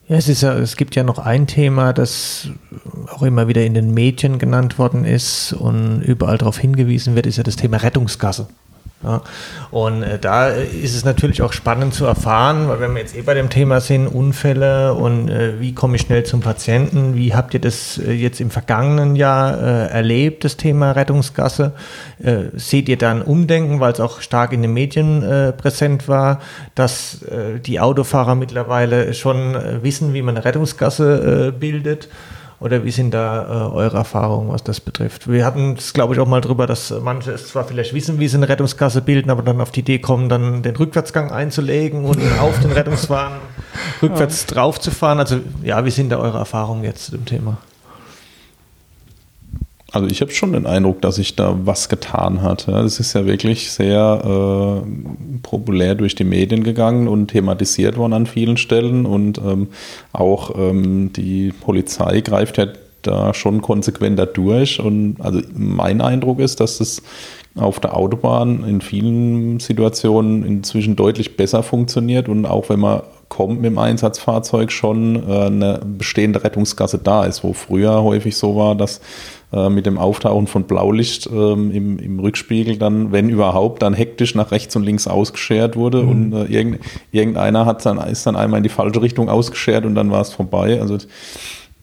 Ja, es, ist ja, es gibt ja noch ein Thema, das auch immer wieder in den Medien genannt worden ist und überall darauf hingewiesen wird, ist ja das Thema Rettungsgasse. Ja. Und äh, da ist es natürlich auch spannend zu erfahren, weil wenn wir jetzt eh bei dem Thema sind, Unfälle und äh, wie komme ich schnell zum Patienten, wie habt ihr das äh, jetzt im vergangenen Jahr äh, erlebt, das Thema Rettungsgasse? Äh, seht ihr da ein Umdenken, weil es auch stark in den Medien äh, präsent war, dass die Autofahrer mittlerweile schon wissen, wie man eine Rettungsgasse bildet? Oder wie sind da äh, eure Erfahrungen, was das betrifft? Wir hatten es, glaube ich, auch mal drüber, dass manche es zwar vielleicht wissen, wie sie eine Rettungskasse bilden, aber dann auf die Idee kommen, dann den Rückwärtsgang einzulegen und auf den Rettungswagen <laughs> rückwärts ja. drauf zu fahren. Also ja, wie sind da eure Erfahrungen jetzt zu dem Thema?
Also ich habe schon den Eindruck, dass sich da was getan hat. Das ist ja wirklich sehr äh, populär durch die Medien gegangen und thematisiert worden an vielen Stellen. Und ähm, auch ähm, die Polizei greift ja da schon konsequenter durch. Und also mein Eindruck ist, dass es auf der Autobahn in vielen Situationen inzwischen deutlich besser funktioniert und auch wenn man kommt mit dem Einsatzfahrzeug schon äh, eine bestehende Rettungsgasse da ist, wo früher häufig so war, dass äh, mit dem Auftauchen von Blaulicht ähm, im, im, Rückspiegel dann, wenn überhaupt, dann hektisch nach rechts und links ausgeschert wurde mhm. und äh, irgend, irgendeiner hat dann, ist dann einmal in die falsche Richtung ausgeschert und dann war es vorbei. Also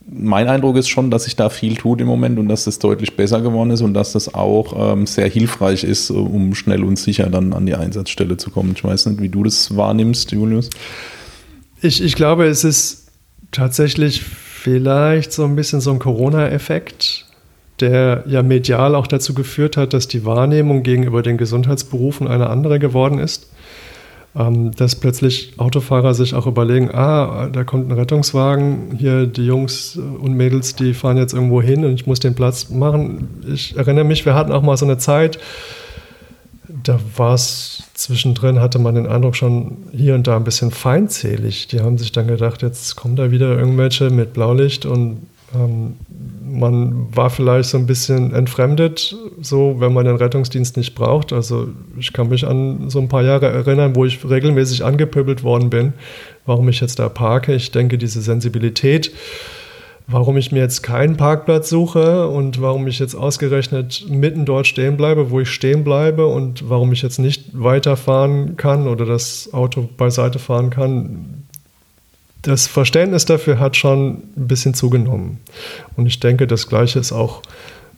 mein Eindruck ist schon, dass sich da viel tut im Moment und dass das deutlich besser geworden ist und dass das auch ähm, sehr hilfreich ist, um schnell und sicher dann an die Einsatzstelle zu kommen. Ich weiß nicht, wie du das wahrnimmst, Julius.
Ich, ich glaube, es ist tatsächlich vielleicht so ein bisschen so ein Corona-Effekt der ja medial auch dazu geführt hat, dass die Wahrnehmung gegenüber den Gesundheitsberufen eine andere geworden ist. Ähm, dass plötzlich Autofahrer sich auch überlegen, ah, da kommt ein Rettungswagen, hier die Jungs und Mädels, die fahren jetzt irgendwo hin und ich muss den Platz machen. Ich erinnere mich, wir hatten auch mal so eine Zeit, da war es zwischendrin, hatte man den Eindruck schon hier und da ein bisschen feindselig. Die haben sich dann gedacht, jetzt kommen da wieder irgendwelche mit Blaulicht und ähm, man war vielleicht so ein bisschen entfremdet, so wenn man den Rettungsdienst nicht braucht. Also ich kann mich an so ein paar Jahre erinnern, wo ich regelmäßig angepöbelt worden bin, warum ich jetzt da parke. Ich denke, diese Sensibilität, warum ich mir jetzt keinen Parkplatz suche und warum ich jetzt ausgerechnet mitten dort stehen bleibe, wo ich stehen bleibe und warum ich jetzt nicht weiterfahren kann oder das Auto beiseite fahren kann, das Verständnis dafür hat schon ein bisschen zugenommen. Und ich denke, das Gleiche ist auch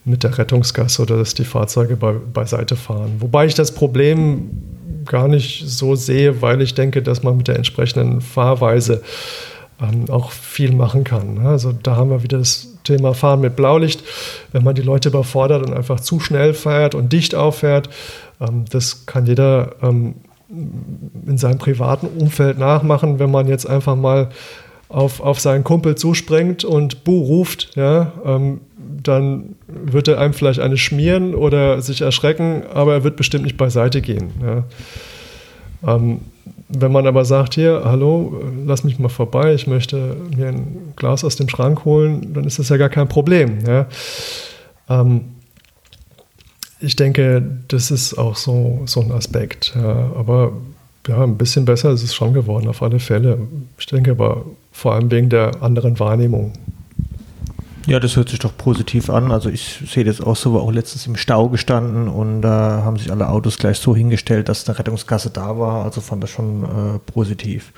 mit der Rettungsgasse oder dass die Fahrzeuge bei, beiseite fahren. Wobei ich das Problem gar nicht so sehe, weil ich denke, dass man mit der entsprechenden Fahrweise ähm, auch viel machen kann. Also da haben wir wieder das Thema Fahren mit Blaulicht. Wenn man die Leute überfordert und einfach zu schnell fährt und dicht auffährt, ähm, das kann jeder ähm, in seinem privaten Umfeld nachmachen, wenn man jetzt einfach mal auf, auf seinen Kumpel zuspringt und Bu ruft, ja, ähm, dann wird er einem vielleicht eine schmieren oder sich erschrecken, aber er wird bestimmt nicht beiseite gehen. Ja. Ähm, wenn man aber sagt, hier, hallo, lass mich mal vorbei, ich möchte mir ein Glas aus dem Schrank holen, dann ist das ja gar kein Problem. Ja. Ähm, ich denke, das ist auch so, so ein Aspekt. Ja, aber ja, ein bisschen besser ist es schon geworden, auf alle Fälle. Ich denke aber vor allem wegen der anderen Wahrnehmung.
Ja, das hört sich doch positiv an. Also ich sehe das auch so, war auch letztens im Stau gestanden und da äh, haben sich alle Autos gleich so hingestellt, dass eine Rettungskasse da war. Also fand das schon äh, positiv.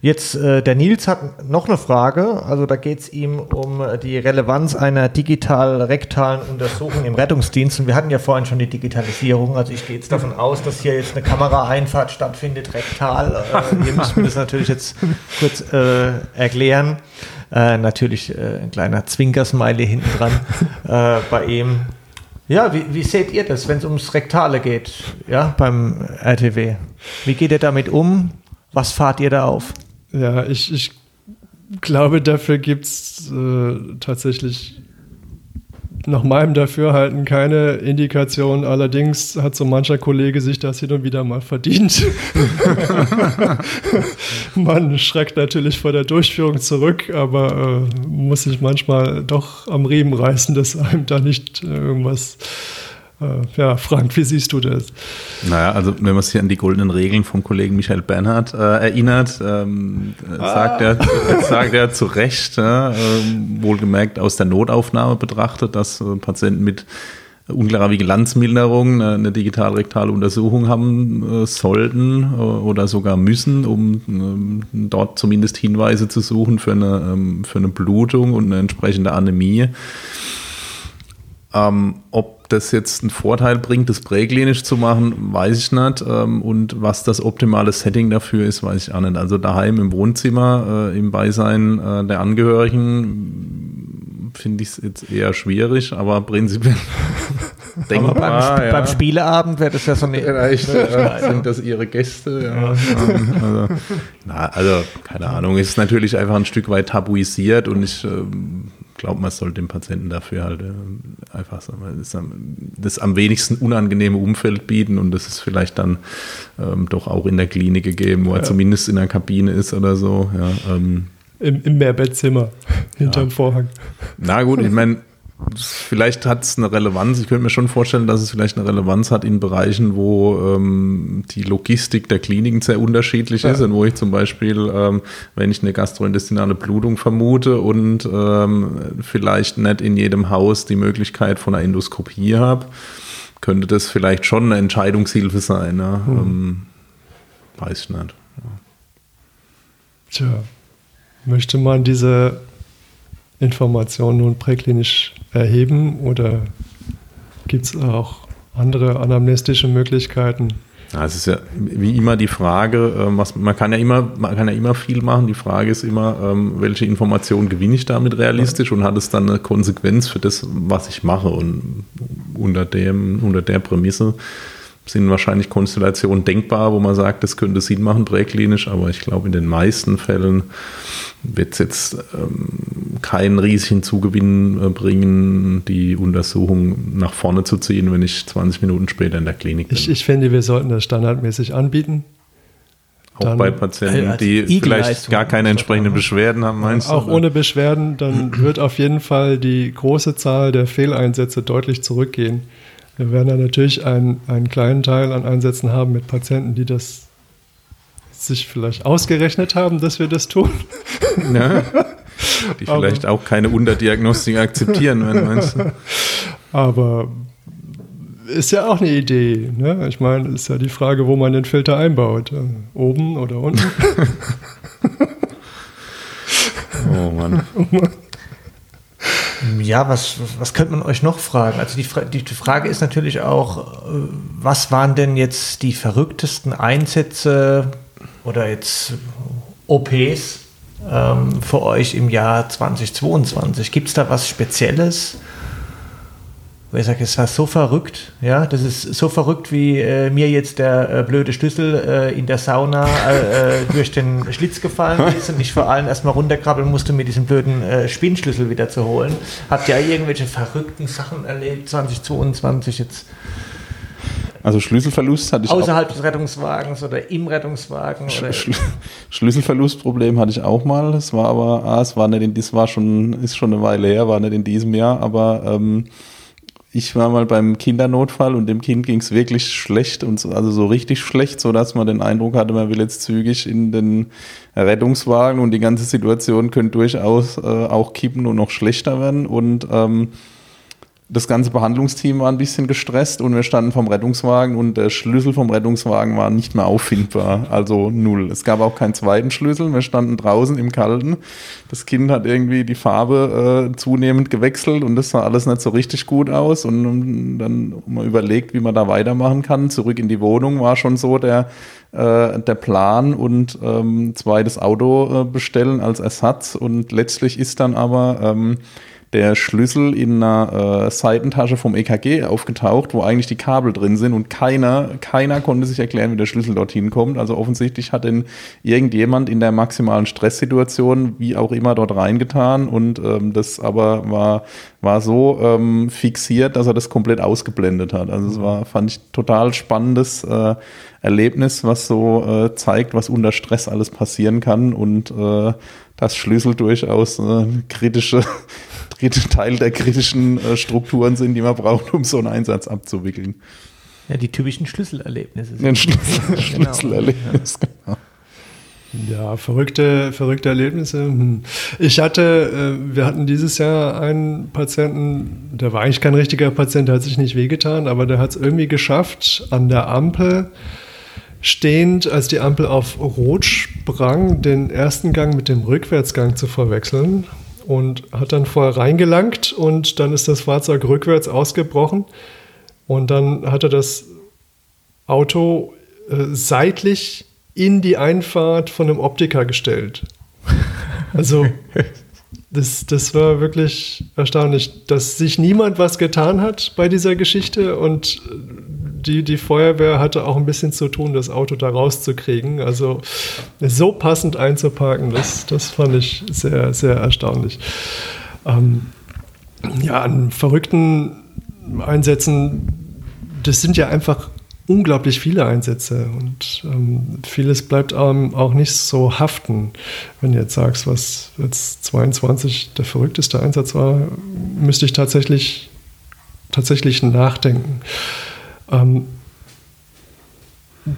Jetzt, äh, der Nils hat noch eine Frage. Also da geht es ihm um die Relevanz einer digital-rektalen Untersuchung im Rettungsdienst. Und wir hatten ja vorhin schon die Digitalisierung. Also ich gehe jetzt davon aus, dass hier jetzt eine Kameraeinfahrt stattfindet, rektal. Äh, hier müssen wir das natürlich jetzt kurz äh, erklären. Äh, natürlich äh, ein kleiner Zwinkersmiley hinten dran <laughs> äh, bei ihm. Ja, wie, wie seht ihr das, wenn es ums Rektale geht, ja, beim RTW? Wie geht ihr damit um? Was fahrt ihr da auf?
Ja, ich, ich glaube, dafür gibt es äh, tatsächlich nach meinem Dafürhalten keine Indikation. Allerdings hat so mancher Kollege sich das hin und wieder mal verdient. <laughs> Man schreckt natürlich vor der Durchführung zurück, aber äh, muss sich manchmal doch am Riemen reißen, dass einem da nicht irgendwas äh, ja, Frank, wie siehst du das?
Naja, also wenn man sich an die goldenen Regeln vom Kollegen Michael Bernhard äh, erinnert, ähm, ah. sagt, er, <laughs> sagt er zu Recht, äh, wohlgemerkt aus der Notaufnahme betrachtet, dass äh, Patienten mit unklarer Vigilanzmilderung eine digitalrektale Untersuchung haben äh, sollten äh, oder sogar müssen, um ähm, dort zumindest Hinweise zu suchen für eine, ähm, für eine Blutung und eine entsprechende Anämie. Ähm, ob das jetzt einen Vorteil bringt, das präklinisch zu machen, weiß ich nicht. Ähm, und was das optimale Setting dafür ist, weiß ich auch nicht. Also daheim im Wohnzimmer, äh, im Beisein äh, der Angehörigen, finde ich es jetzt eher schwierig, aber prinzipiell <laughs>
denkbar. Aber beim, ja. beim Spieleabend wäre das ja so eine.
Vielleicht äh, sind das ihre Gäste. Ja. Also, na, also, keine Ahnung, es ist natürlich einfach ein Stück weit tabuisiert und ich. Ähm, glaube, man sollte dem Patienten dafür halt äh, einfach sagen, das, das, am wenigsten unangenehme Umfeld bieten und das ist vielleicht dann ähm, doch auch in der Klinik gegeben, wo er zumindest in der Kabine ist oder so. Ja, ähm,
Im, Im Mehrbettzimmer <laughs> hinterm ja. Vorhang.
Na gut, ich meine, Vielleicht hat es eine Relevanz. Ich könnte mir schon vorstellen, dass es vielleicht eine Relevanz hat in Bereichen, wo ähm, die Logistik der Kliniken sehr unterschiedlich ja. ist und wo ich zum Beispiel, ähm, wenn ich eine gastrointestinale Blutung vermute und ähm, vielleicht nicht in jedem Haus die Möglichkeit von einer Endoskopie habe, könnte das vielleicht schon eine Entscheidungshilfe sein. Ne? Hm. Ähm, weiß ich nicht. Ja.
Tja, möchte man diese Informationen nun präklinisch erheben oder gibt es auch andere anamnestische Möglichkeiten?
Ja, es ist ja wie immer die Frage, ähm, was, man kann ja immer, man kann ja immer viel machen. Die Frage ist immer, ähm, welche Informationen gewinne ich damit realistisch und hat es dann eine Konsequenz für das, was ich mache? Und unter dem, unter der Prämisse sind wahrscheinlich Konstellationen denkbar, wo man sagt, das könnte Sinn machen präklinisch, aber ich glaube, in den meisten Fällen wird es jetzt ähm, keinen riesigen Zugewinn äh, bringen, die Untersuchung nach vorne zu ziehen, wenn ich 20 Minuten später in der Klinik bin.
Ich, ich finde, wir sollten das standardmäßig anbieten.
Auch dann, bei Patienten, die vielleicht gar keine entsprechenden Beschwerden haben, meinst
du? Auch ohne Beschwerden, dann <clears throat> wird auf jeden Fall die große Zahl der Fehleinsätze deutlich zurückgehen. Wir werden dann natürlich einen, einen kleinen Teil an Einsätzen haben mit Patienten, die das sich vielleicht ausgerechnet haben, dass wir das tun.
Ja, <laughs> die vielleicht aber, auch keine Unterdiagnostik akzeptieren, wenn meinst du.
Aber ist ja auch eine Idee. Ne? Ich meine, ist ja die Frage, wo man den Filter einbaut. Oben oder unten. <laughs>
oh Mann. <laughs> Oh Mann. Ja, was, was könnte man euch noch fragen? Also die, die Frage ist natürlich auch, äh, was waren denn jetzt die verrücktesten Einsätze oder jetzt OPs ähm, für euch im Jahr 2022? Gibt es da was Spezielles? Ich sage, es war so verrückt, ja, das ist so verrückt, wie äh, mir jetzt der äh, blöde Schlüssel äh, in der Sauna äh, äh, durch den Schlitz gefallen ist und ich vor allem erstmal runterkrabbeln musste, mir diesen blöden äh, Spinnschlüssel wieder zu holen. Habt ihr irgendwelche verrückten Sachen erlebt, 2022 jetzt?
Also Schlüsselverlust hatte ich
Außerhalb des Rettungswagens oder im Rettungswagen? Sch
Sch Schlüsselverlustproblem hatte ich auch mal. Das war aber, ah, es war nicht in, das war schon, ist schon eine Weile her, war nicht in diesem Jahr, aber ähm, ich war mal beim Kindernotfall und dem Kind ging es wirklich schlecht und so, also so richtig schlecht, so dass man den Eindruck hatte, man will jetzt zügig in den Rettungswagen und die ganze Situation könnte durchaus äh, auch kippen und noch schlechter werden. Und ähm, das ganze Behandlungsteam war ein bisschen gestresst und wir standen vom Rettungswagen und der Schlüssel vom Rettungswagen war nicht mehr auffindbar, also null. Es gab auch keinen zweiten Schlüssel, wir standen draußen im Kalten. Das Kind hat irgendwie die Farbe äh, zunehmend gewechselt und das sah alles nicht so richtig gut aus und, und dann mal überlegt, wie man da weitermachen kann. Zurück in die Wohnung war schon so der, äh, der Plan und ähm, zweites Auto äh, bestellen als Ersatz und letztlich ist dann aber ähm, der Schlüssel in einer äh, Seitentasche vom EKG aufgetaucht, wo eigentlich die Kabel drin sind und keiner, keiner konnte sich erklären, wie der Schlüssel dorthin kommt. Also offensichtlich hat ihn irgendjemand in der maximalen Stresssituation, wie auch immer, dort reingetan und ähm, das aber war, war so ähm, fixiert, dass er das komplett ausgeblendet hat. Also es war, fand ich, total spannendes äh, Erlebnis, was so äh, zeigt, was unter Stress alles passieren kann und äh, das Schlüssel durchaus äh, kritische <laughs> Teil der kritischen äh, Strukturen sind, die man braucht, um so einen Einsatz abzuwickeln.
Ja, die typischen Schlüsselerlebnisse.
Ein Schlüssel, genau. Schlüsselerlebnis, genau. Ja, verrückte, verrückte Erlebnisse. Hm. Ich hatte, äh, wir hatten dieses Jahr einen Patienten, der war eigentlich kein richtiger Patient, der hat sich nicht wehgetan, aber der hat es irgendwie geschafft, an der Ampel stehend, als die Ampel auf Rot sprang, den ersten Gang mit dem Rückwärtsgang zu verwechseln und hat dann vorher reingelangt und dann ist das Fahrzeug rückwärts ausgebrochen und dann hat er das Auto äh, seitlich in die Einfahrt von einem Optiker gestellt. Also das, das war wirklich erstaunlich, dass sich niemand was getan hat bei dieser Geschichte und die, die Feuerwehr hatte auch ein bisschen zu tun, das Auto da rauszukriegen. Also so passend einzuparken, das, das fand ich sehr, sehr erstaunlich. Ähm, ja, an verrückten Einsätzen, das sind ja einfach unglaublich viele Einsätze und ähm, vieles bleibt ähm, auch nicht so haften. Wenn du jetzt sagst, was jetzt 22 der verrückteste Einsatz war, müsste ich tatsächlich, tatsächlich nachdenken. Ähm,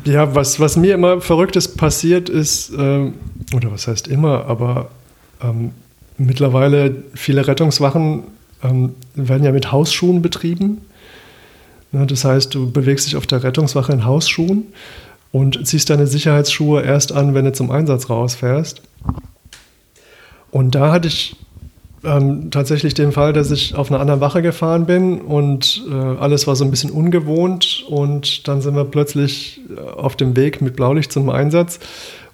ja, was, was mir immer Verrücktes passiert ist, ähm, oder was heißt immer, aber ähm, mittlerweile viele Rettungswachen ähm, werden ja mit Hausschuhen betrieben. Ne, das heißt, du bewegst dich auf der Rettungswache in Hausschuhen und ziehst deine Sicherheitsschuhe erst an, wenn du zum Einsatz rausfährst. Und da hatte ich ähm, tatsächlich den Fall, dass ich auf einer anderen Wache gefahren bin und äh, alles war so ein bisschen ungewohnt und dann sind wir plötzlich äh, auf dem Weg mit Blaulicht zum Einsatz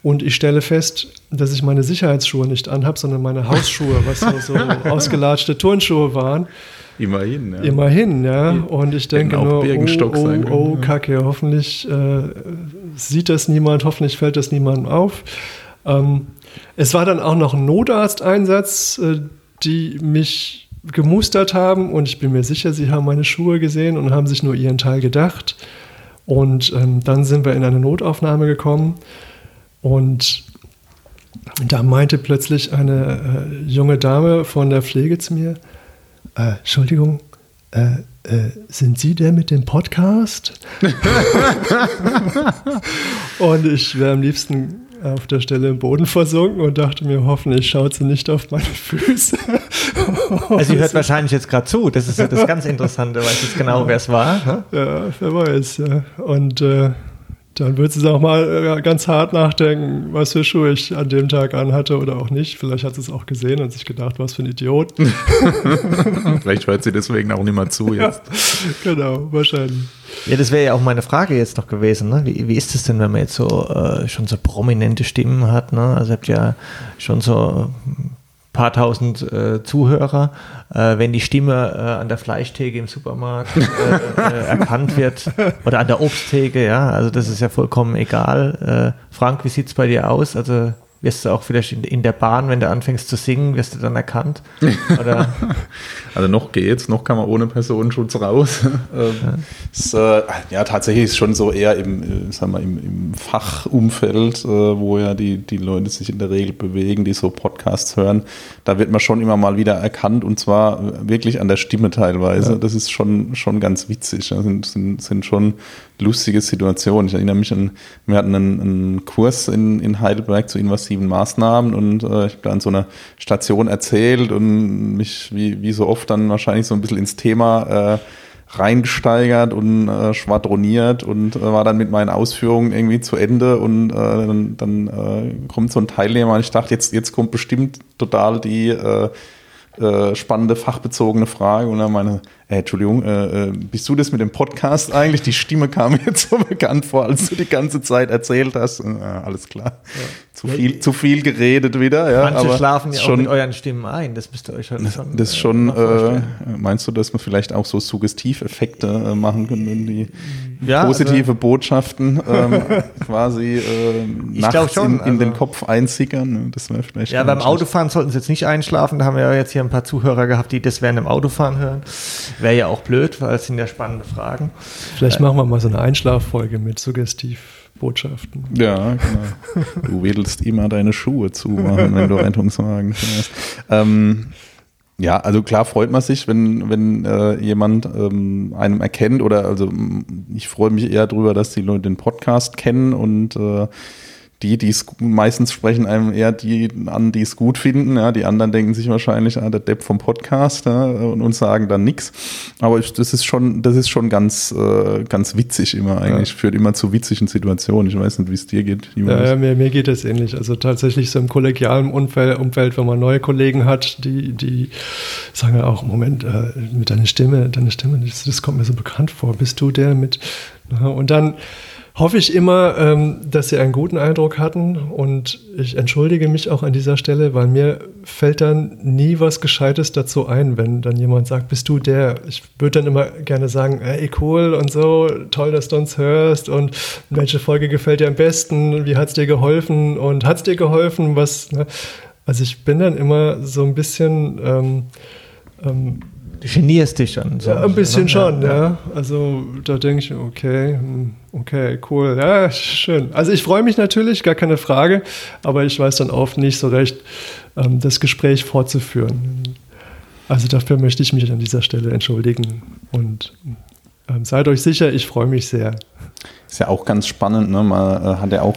und ich stelle fest, dass ich meine Sicherheitsschuhe nicht anhabe, sondern meine Hausschuhe, was so, so <laughs> ausgelatschte Turnschuhe waren.
Immerhin, ja.
Immerhin, ja. Und ich denke nur, oh, oh, oh, Kacke, hoffentlich äh, sieht das niemand, hoffentlich fällt das niemandem auf. Ähm, es war dann auch noch ein Notarzteinsatz, äh, die mich gemustert haben und ich bin mir sicher, sie haben meine Schuhe gesehen und haben sich nur ihren Teil gedacht. Und ähm, dann sind wir in eine Notaufnahme gekommen Und da meinte plötzlich eine äh, junge Dame von der Pflege zu mir, äh, Entschuldigung, äh, äh, sind Sie der mit dem Podcast? <laughs> und ich wäre am liebsten auf der Stelle im Boden versunken und dachte mir, hoffentlich schaut sie nicht auf meine Füße. <laughs>
also sie hört wahrscheinlich jetzt gerade zu, das ist ja das ganz Interessante, weiß jetzt genau, wer es war.
Ne? Ja, wer weiß. Ja. Und äh, dann wird sie auch mal äh, ganz hart nachdenken, was für Schuhe ich an dem Tag anhatte oder auch nicht. Vielleicht hat sie es auch gesehen und sich gedacht, was für ein Idiot. <laughs>
Vielleicht hört sie deswegen auch nicht mehr zu jetzt.
Ja, genau, wahrscheinlich.
Ja, das wäre ja auch meine Frage jetzt noch gewesen. Ne? Wie, wie ist es denn, wenn man jetzt so äh, schon so prominente Stimmen hat? Ne? Also ihr habt ja schon so paar tausend äh, Zuhörer, äh, wenn die Stimme äh, an der Fleischtheke im Supermarkt äh, äh, erkannt wird oder an der Obsttheke, ja, also das ist ja vollkommen egal. Äh, Frank, wie sieht es bei dir aus? Also wirst du auch vielleicht in, in, der Bahn, wenn du anfängst zu singen, wirst du dann erkannt? Oder? <laughs>
also noch geht's, noch kann man ohne Personenschutz raus. <laughs> ähm, ja. Ist, äh, ja, tatsächlich ist schon so eher im, äh, sagen wir, im, im Fachumfeld, äh, wo ja die, die Leute sich in der Regel bewegen, die so Podcasts hören, da wird man schon immer mal wieder erkannt und zwar wirklich an der Stimme teilweise. Ja. Das ist schon, schon ganz witzig. Das sind, sind, sind schon lustige Situationen. Ich erinnere mich an, wir hatten einen, einen Kurs in, in Heidelberg zu invasiven Maßnahmen und äh, ich habe da an so einer Station erzählt und mich wie, wie so oft dann wahrscheinlich so ein bisschen ins Thema äh, reingesteigert und äh, schwadroniert und äh, war dann mit meinen Ausführungen irgendwie zu Ende und äh, dann, dann äh, kommt so ein Teilnehmer und ich dachte, jetzt, jetzt kommt bestimmt total die äh, äh, spannende fachbezogene Frage und dann meine, äh, Entschuldigung, äh, äh, bist du das mit dem Podcast eigentlich? Die Stimme kam <laughs> mir jetzt so bekannt vor, als du die ganze Zeit erzählt hast. Äh, alles klar. Ja. Zu, viel, zu viel geredet wieder. Ja,
Manche aber schlafen ja auch mit euren Stimmen ein. Das müsst ihr euch
schon, schon Das schon, äh, meinst du, dass wir vielleicht auch so Suggestiveffekte äh, machen können, die ja, also positive also, Botschaften ähm, <laughs> quasi äh, nachts schon, in, in also, den Kopf einsickern?
Das wäre vielleicht Ja, beim Autofahren sollten sie jetzt nicht einschlafen. Da haben wir ja jetzt hier ein paar Zuhörer gehabt, die das während dem Autofahren hören. Wäre ja auch blöd, weil es sind ja spannende Fragen.
Vielleicht äh, machen wir mal so eine Einschlaffolge mit Suggestivbotschaften.
Ja, genau. Du wedelst immer deine Schuhe zumachen, wenn du Rettungswagen fährst. Ähm, ja, also klar freut man sich, wenn, wenn äh, jemand ähm, einem erkennt oder also ich freue mich eher darüber, dass die Leute den Podcast kennen und äh, die, die es meistens sprechen einem eher die an, die es gut finden. Ja, die anderen denken sich wahrscheinlich, ah, der Depp vom Podcast ja, und, und sagen dann nichts. Aber ich, das ist schon, das ist schon ganz, äh, ganz witzig immer eigentlich. Ja. Führt immer zu witzigen Situationen. Ich weiß nicht, wie es dir geht.
Ja, ja, mir, mir geht es ähnlich. Also tatsächlich so im kollegialen Umfeld, Umfeld, wenn man neue Kollegen hat, die, die sagen ja auch, Moment, äh, mit deiner Stimme, deine Stimme, das, das kommt mir so bekannt vor. Bist du der mit? Und dann hoffe ich immer, ähm, dass Sie einen guten Eindruck hatten und ich entschuldige mich auch an dieser Stelle, weil mir fällt dann nie was Gescheites dazu ein, wenn dann jemand sagt, bist du der? Ich würde dann immer gerne sagen, hey cool und so, toll, dass du uns hörst und welche Folge gefällt dir am besten, wie hat es dir geholfen und hat es dir geholfen, was, ne? also ich bin dann immer so ein bisschen ähm,
ähm, Du genierst dich schon.
So ja, ein bisschen ne? schon, ja. ja. Also da denke ich, okay, hm, okay, cool, ja, schön. Also ich freue mich natürlich, gar keine Frage, aber ich weiß dann oft nicht so recht, ähm, das Gespräch fortzuführen. Also dafür möchte ich mich an dieser Stelle entschuldigen und ähm, seid euch sicher, ich freue mich sehr.
Ist ja auch ganz spannend, ne? man äh, hat ja auch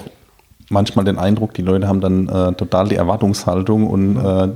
manchmal den Eindruck, die Leute haben dann äh, total die Erwartungshaltung und äh,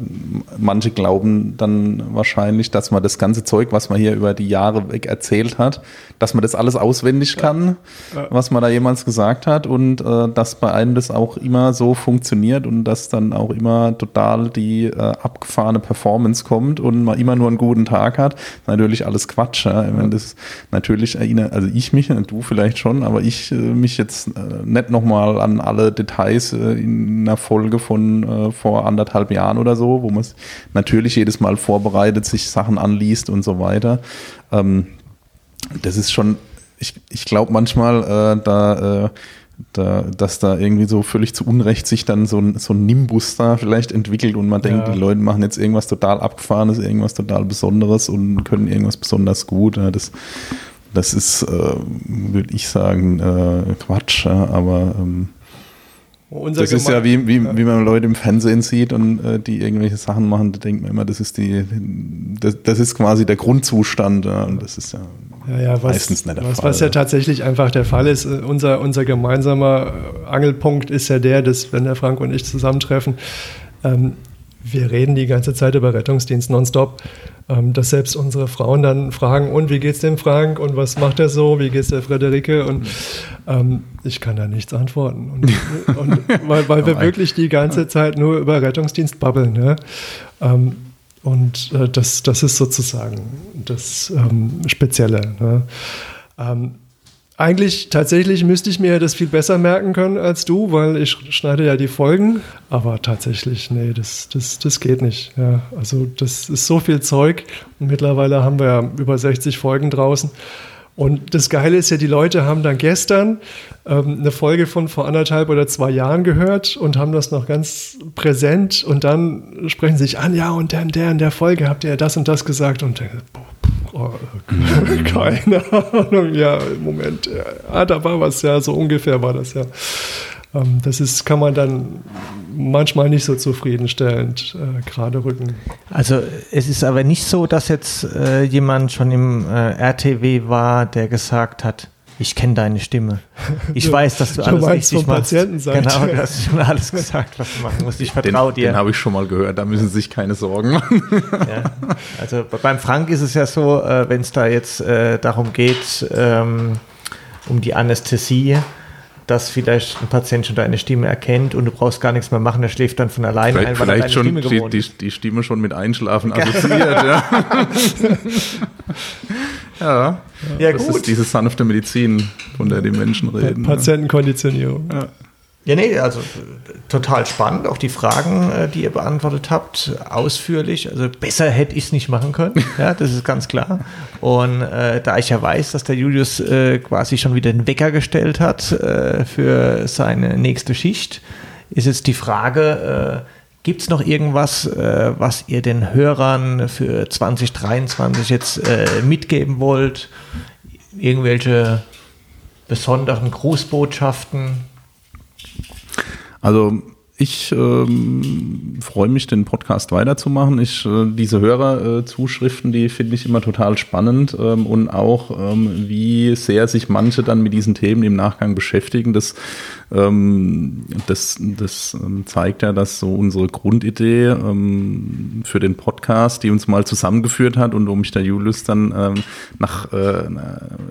manche glauben dann wahrscheinlich, dass man das ganze Zeug, was man hier über die Jahre weg erzählt hat, dass man das alles auswendig kann, ja. was man da jemals gesagt hat und äh, dass bei einem das auch immer so funktioniert und dass dann auch immer total die äh, abgefahrene Performance kommt und man immer nur einen guten Tag hat. Natürlich alles Quatsch. Ja? Ich meine, das natürlich erinnert, also ich mich, du vielleicht schon, aber ich äh, mich jetzt äh, nicht nochmal an alle Details äh, in einer Folge von äh, vor anderthalb Jahren oder so, wo man natürlich jedes Mal vorbereitet, sich Sachen anliest und so weiter. Ähm, das ist schon, ich, ich glaube manchmal, äh, da, äh, da, dass da irgendwie so völlig zu Unrecht sich dann so ein, so ein Nimbus da vielleicht entwickelt und man denkt, ja. die Leute machen jetzt irgendwas total Abgefahrenes, irgendwas total Besonderes und können irgendwas besonders gut. Ja, das, das ist, äh, würde ich sagen, äh, Quatsch, ja, aber ähm, Unser das ist ja wie, wie, wie man Leute im Fernsehen sieht und äh, die irgendwelche Sachen machen, da denkt man immer, das ist die, das, das ist quasi der Grundzustand ja, und das ist ja,
ja, ja was, meistens nicht der was, Fall. Was ja tatsächlich einfach der Fall ist, äh, unser, unser gemeinsamer Angelpunkt ist ja der, dass wenn der Frank und ich zusammentreffen, ähm, wir reden die ganze Zeit über Rettungsdienst nonstop, dass selbst unsere Frauen dann fragen, und wie geht's dem Frank und was macht er so, wie geht's der Frederike und ähm, ich kann da nichts antworten. Und, <laughs> und weil, weil wir wirklich die ganze Zeit nur über Rettungsdienst babbeln. Ne? Ähm, und äh, das, das ist sozusagen das ähm, Spezielle. Ne? Eigentlich tatsächlich müsste ich mir das viel besser merken können als du, weil ich schneide ja die Folgen. Aber tatsächlich, nee, das, das, das geht nicht. Ja, also das ist so viel Zeug. Und mittlerweile haben wir ja über 60 Folgen draußen. Und das Geile ist ja, die Leute haben dann gestern ähm, eine Folge von vor anderthalb oder zwei Jahren gehört und haben das noch ganz präsent und dann sprechen sie sich an, ja, und der, der in der Folge habt ihr ja das und das gesagt und denke, boah, Oh, <laughs> keine Ahnung. Ja, Moment. Ah, da war was, ja, so ungefähr war das ja. Ähm, das ist, kann man dann manchmal nicht so zufriedenstellend äh, gerade rücken.
Also es ist aber nicht so, dass jetzt äh, jemand schon im äh, RTW war, der gesagt hat, ich kenne deine Stimme. Ich <laughs> weiß, dass du, du alles richtig machst. Genau, du hast schon alles gesagt, was du machen musst. Ich vertraue dir.
Den habe ich schon mal gehört, da müssen Sie sich keine Sorgen machen. <laughs>
Ja. Also beim Frank ist es ja so, äh, wenn es da jetzt äh, darum geht, ähm, um die Anästhesie, dass vielleicht ein Patient schon deine Stimme erkennt und du brauchst gar nichts mehr machen, der schläft dann von alleine
vielleicht, ein, weil vielleicht schon die, die, die, Stimme schon mit Einschlafen assoziiert. ja. <laughs> ja. ja, das gut. ist diese sanfte Medizin, von der die Menschen reden.
Patientenkonditionierung. Ja.
Ja, nee, also total spannend. Auch die Fragen, äh, die ihr beantwortet habt, ausführlich. Also besser hätte ich es nicht machen können. <laughs> Ja, das ist ganz klar. Und äh, da ich ja weiß, dass der Julius äh, quasi schon wieder den Wecker gestellt hat äh, für seine nächste Schicht, ist jetzt die Frage, äh, gibt es noch irgendwas, äh, was ihr den Hörern für 2023 jetzt mitgeben wollt? Irgendwelche besonderen Grußbotschaften?
Also ich ähm, freue mich, den Podcast weiterzumachen. Ich, äh, diese Hörerzuschriften, die finde ich immer total spannend ähm, und auch, ähm, wie sehr sich manche dann mit diesen Themen im Nachgang beschäftigen. Das ähm, das, das ähm, zeigt ja, dass so unsere Grundidee ähm, für den Podcast, die uns mal zusammengeführt hat und wo mich der Julius dann nach äh,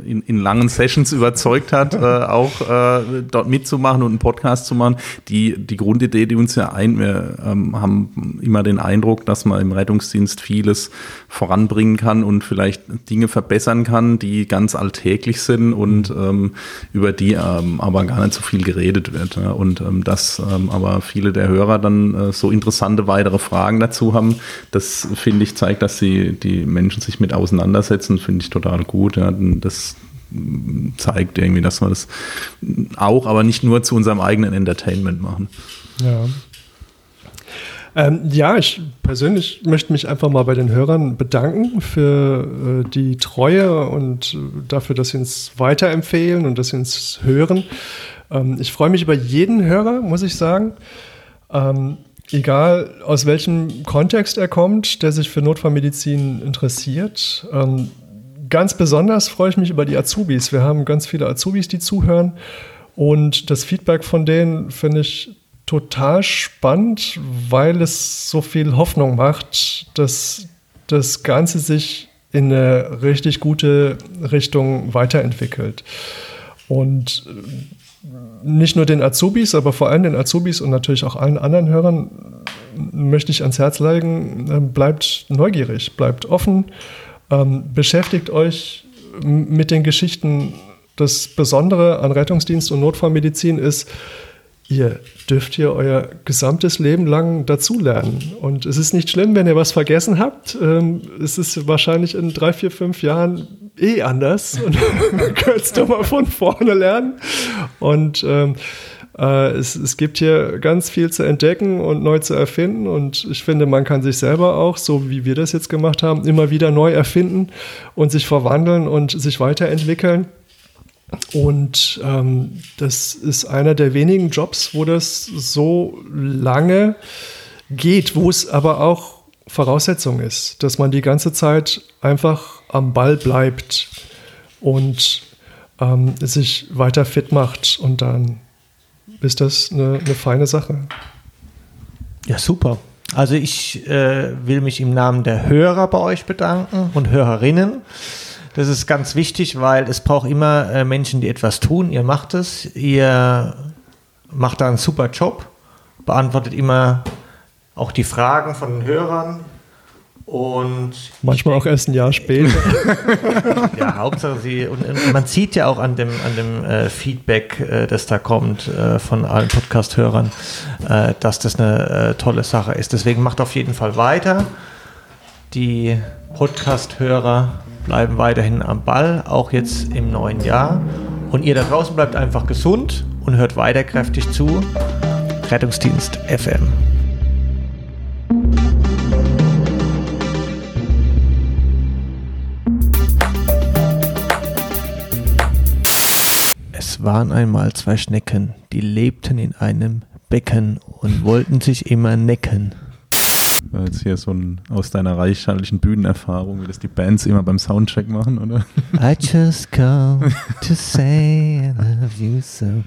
in, in langen Sessions überzeugt hat, äh, auch äh, dort mitzumachen und einen Podcast zu machen. Die, die Grundidee, die uns ja ein, wir ähm, haben immer den Eindruck, dass man im Rettungsdienst vieles voranbringen kann und vielleicht Dinge verbessern kann, die ganz alltäglich sind und ähm, über die ähm, aber gar nicht so viel geredet wird. Ja. Und ähm, dass ähm, aber viele der Hörer dann äh, so interessante weitere Fragen dazu haben, das finde ich zeigt, dass sie die Menschen sich mit auseinandersetzen, finde ich total gut. Ja. Das mm, zeigt irgendwie, dass wir das auch, aber nicht nur zu unserem eigenen Entertainment machen.
Ja. Ähm, ja, ich persönlich möchte mich einfach mal bei den Hörern bedanken für äh, die Treue und äh, dafür, dass sie uns weiterempfehlen und dass sie uns hören. Ähm, ich freue mich über jeden Hörer, muss ich sagen. Ähm, egal aus welchem Kontext er kommt, der sich für Notfallmedizin interessiert. Ähm, ganz besonders freue ich mich über die Azubis. Wir haben ganz viele Azubis, die zuhören. Und das Feedback von denen finde ich total spannend, weil es so viel Hoffnung macht, dass das Ganze sich in eine richtig gute Richtung weiterentwickelt. Und nicht nur den Azubis, aber vor allem den Azubis und natürlich auch allen anderen Hörern möchte ich ans Herz legen, äh, bleibt neugierig, bleibt offen, ähm, beschäftigt euch mit den Geschichten. Das Besondere an Rettungsdienst und Notfallmedizin ist, ihr dürft hier euer gesamtes Leben lang dazulernen. Und es ist nicht schlimm, wenn ihr was vergessen habt. Ähm, es ist wahrscheinlich in drei, vier, fünf Jahren eh anders <laughs> und könntest du mal von vorne lernen. Und ähm, äh, es, es gibt hier ganz viel zu entdecken und neu zu erfinden. Und ich finde, man kann sich selber auch, so wie wir das jetzt gemacht haben, immer wieder neu erfinden und sich verwandeln und sich weiterentwickeln. Und ähm, das ist einer der wenigen Jobs, wo das so lange geht, wo es aber auch Voraussetzung ist, dass man die ganze Zeit einfach am Ball bleibt und ähm, sich weiter fit macht und dann ist das eine, eine feine Sache.
Ja, super. Also ich äh, will mich im Namen der Hörer bei euch bedanken und Hörerinnen. Das ist ganz wichtig, weil es braucht immer äh, Menschen, die etwas tun. Ihr macht es, ihr macht da einen super Job, beantwortet immer auch die Fragen von den Hörern. Und
manchmal auch erst ein Jahr später. <laughs>
ja, Hauptsache sie. Und, und, man sieht ja auch an dem, an dem äh, Feedback, äh, das da kommt äh, von allen Podcast-Hörern, äh, dass das eine äh, tolle Sache ist. Deswegen macht auf jeden Fall weiter. Die Podcast-Hörer bleiben weiterhin am Ball, auch jetzt im neuen Jahr. Und ihr da draußen bleibt einfach gesund und hört weiter kräftig zu. Rettungsdienst FM. Es waren einmal zwei Schnecken, die lebten in einem Becken und wollten sich immer necken war
jetzt hier so ein aus deiner reichhaltigen Bühnenerfahrung, wie das die Bands immer beim Soundcheck machen, oder? <laughs>
I just come to say I love you so.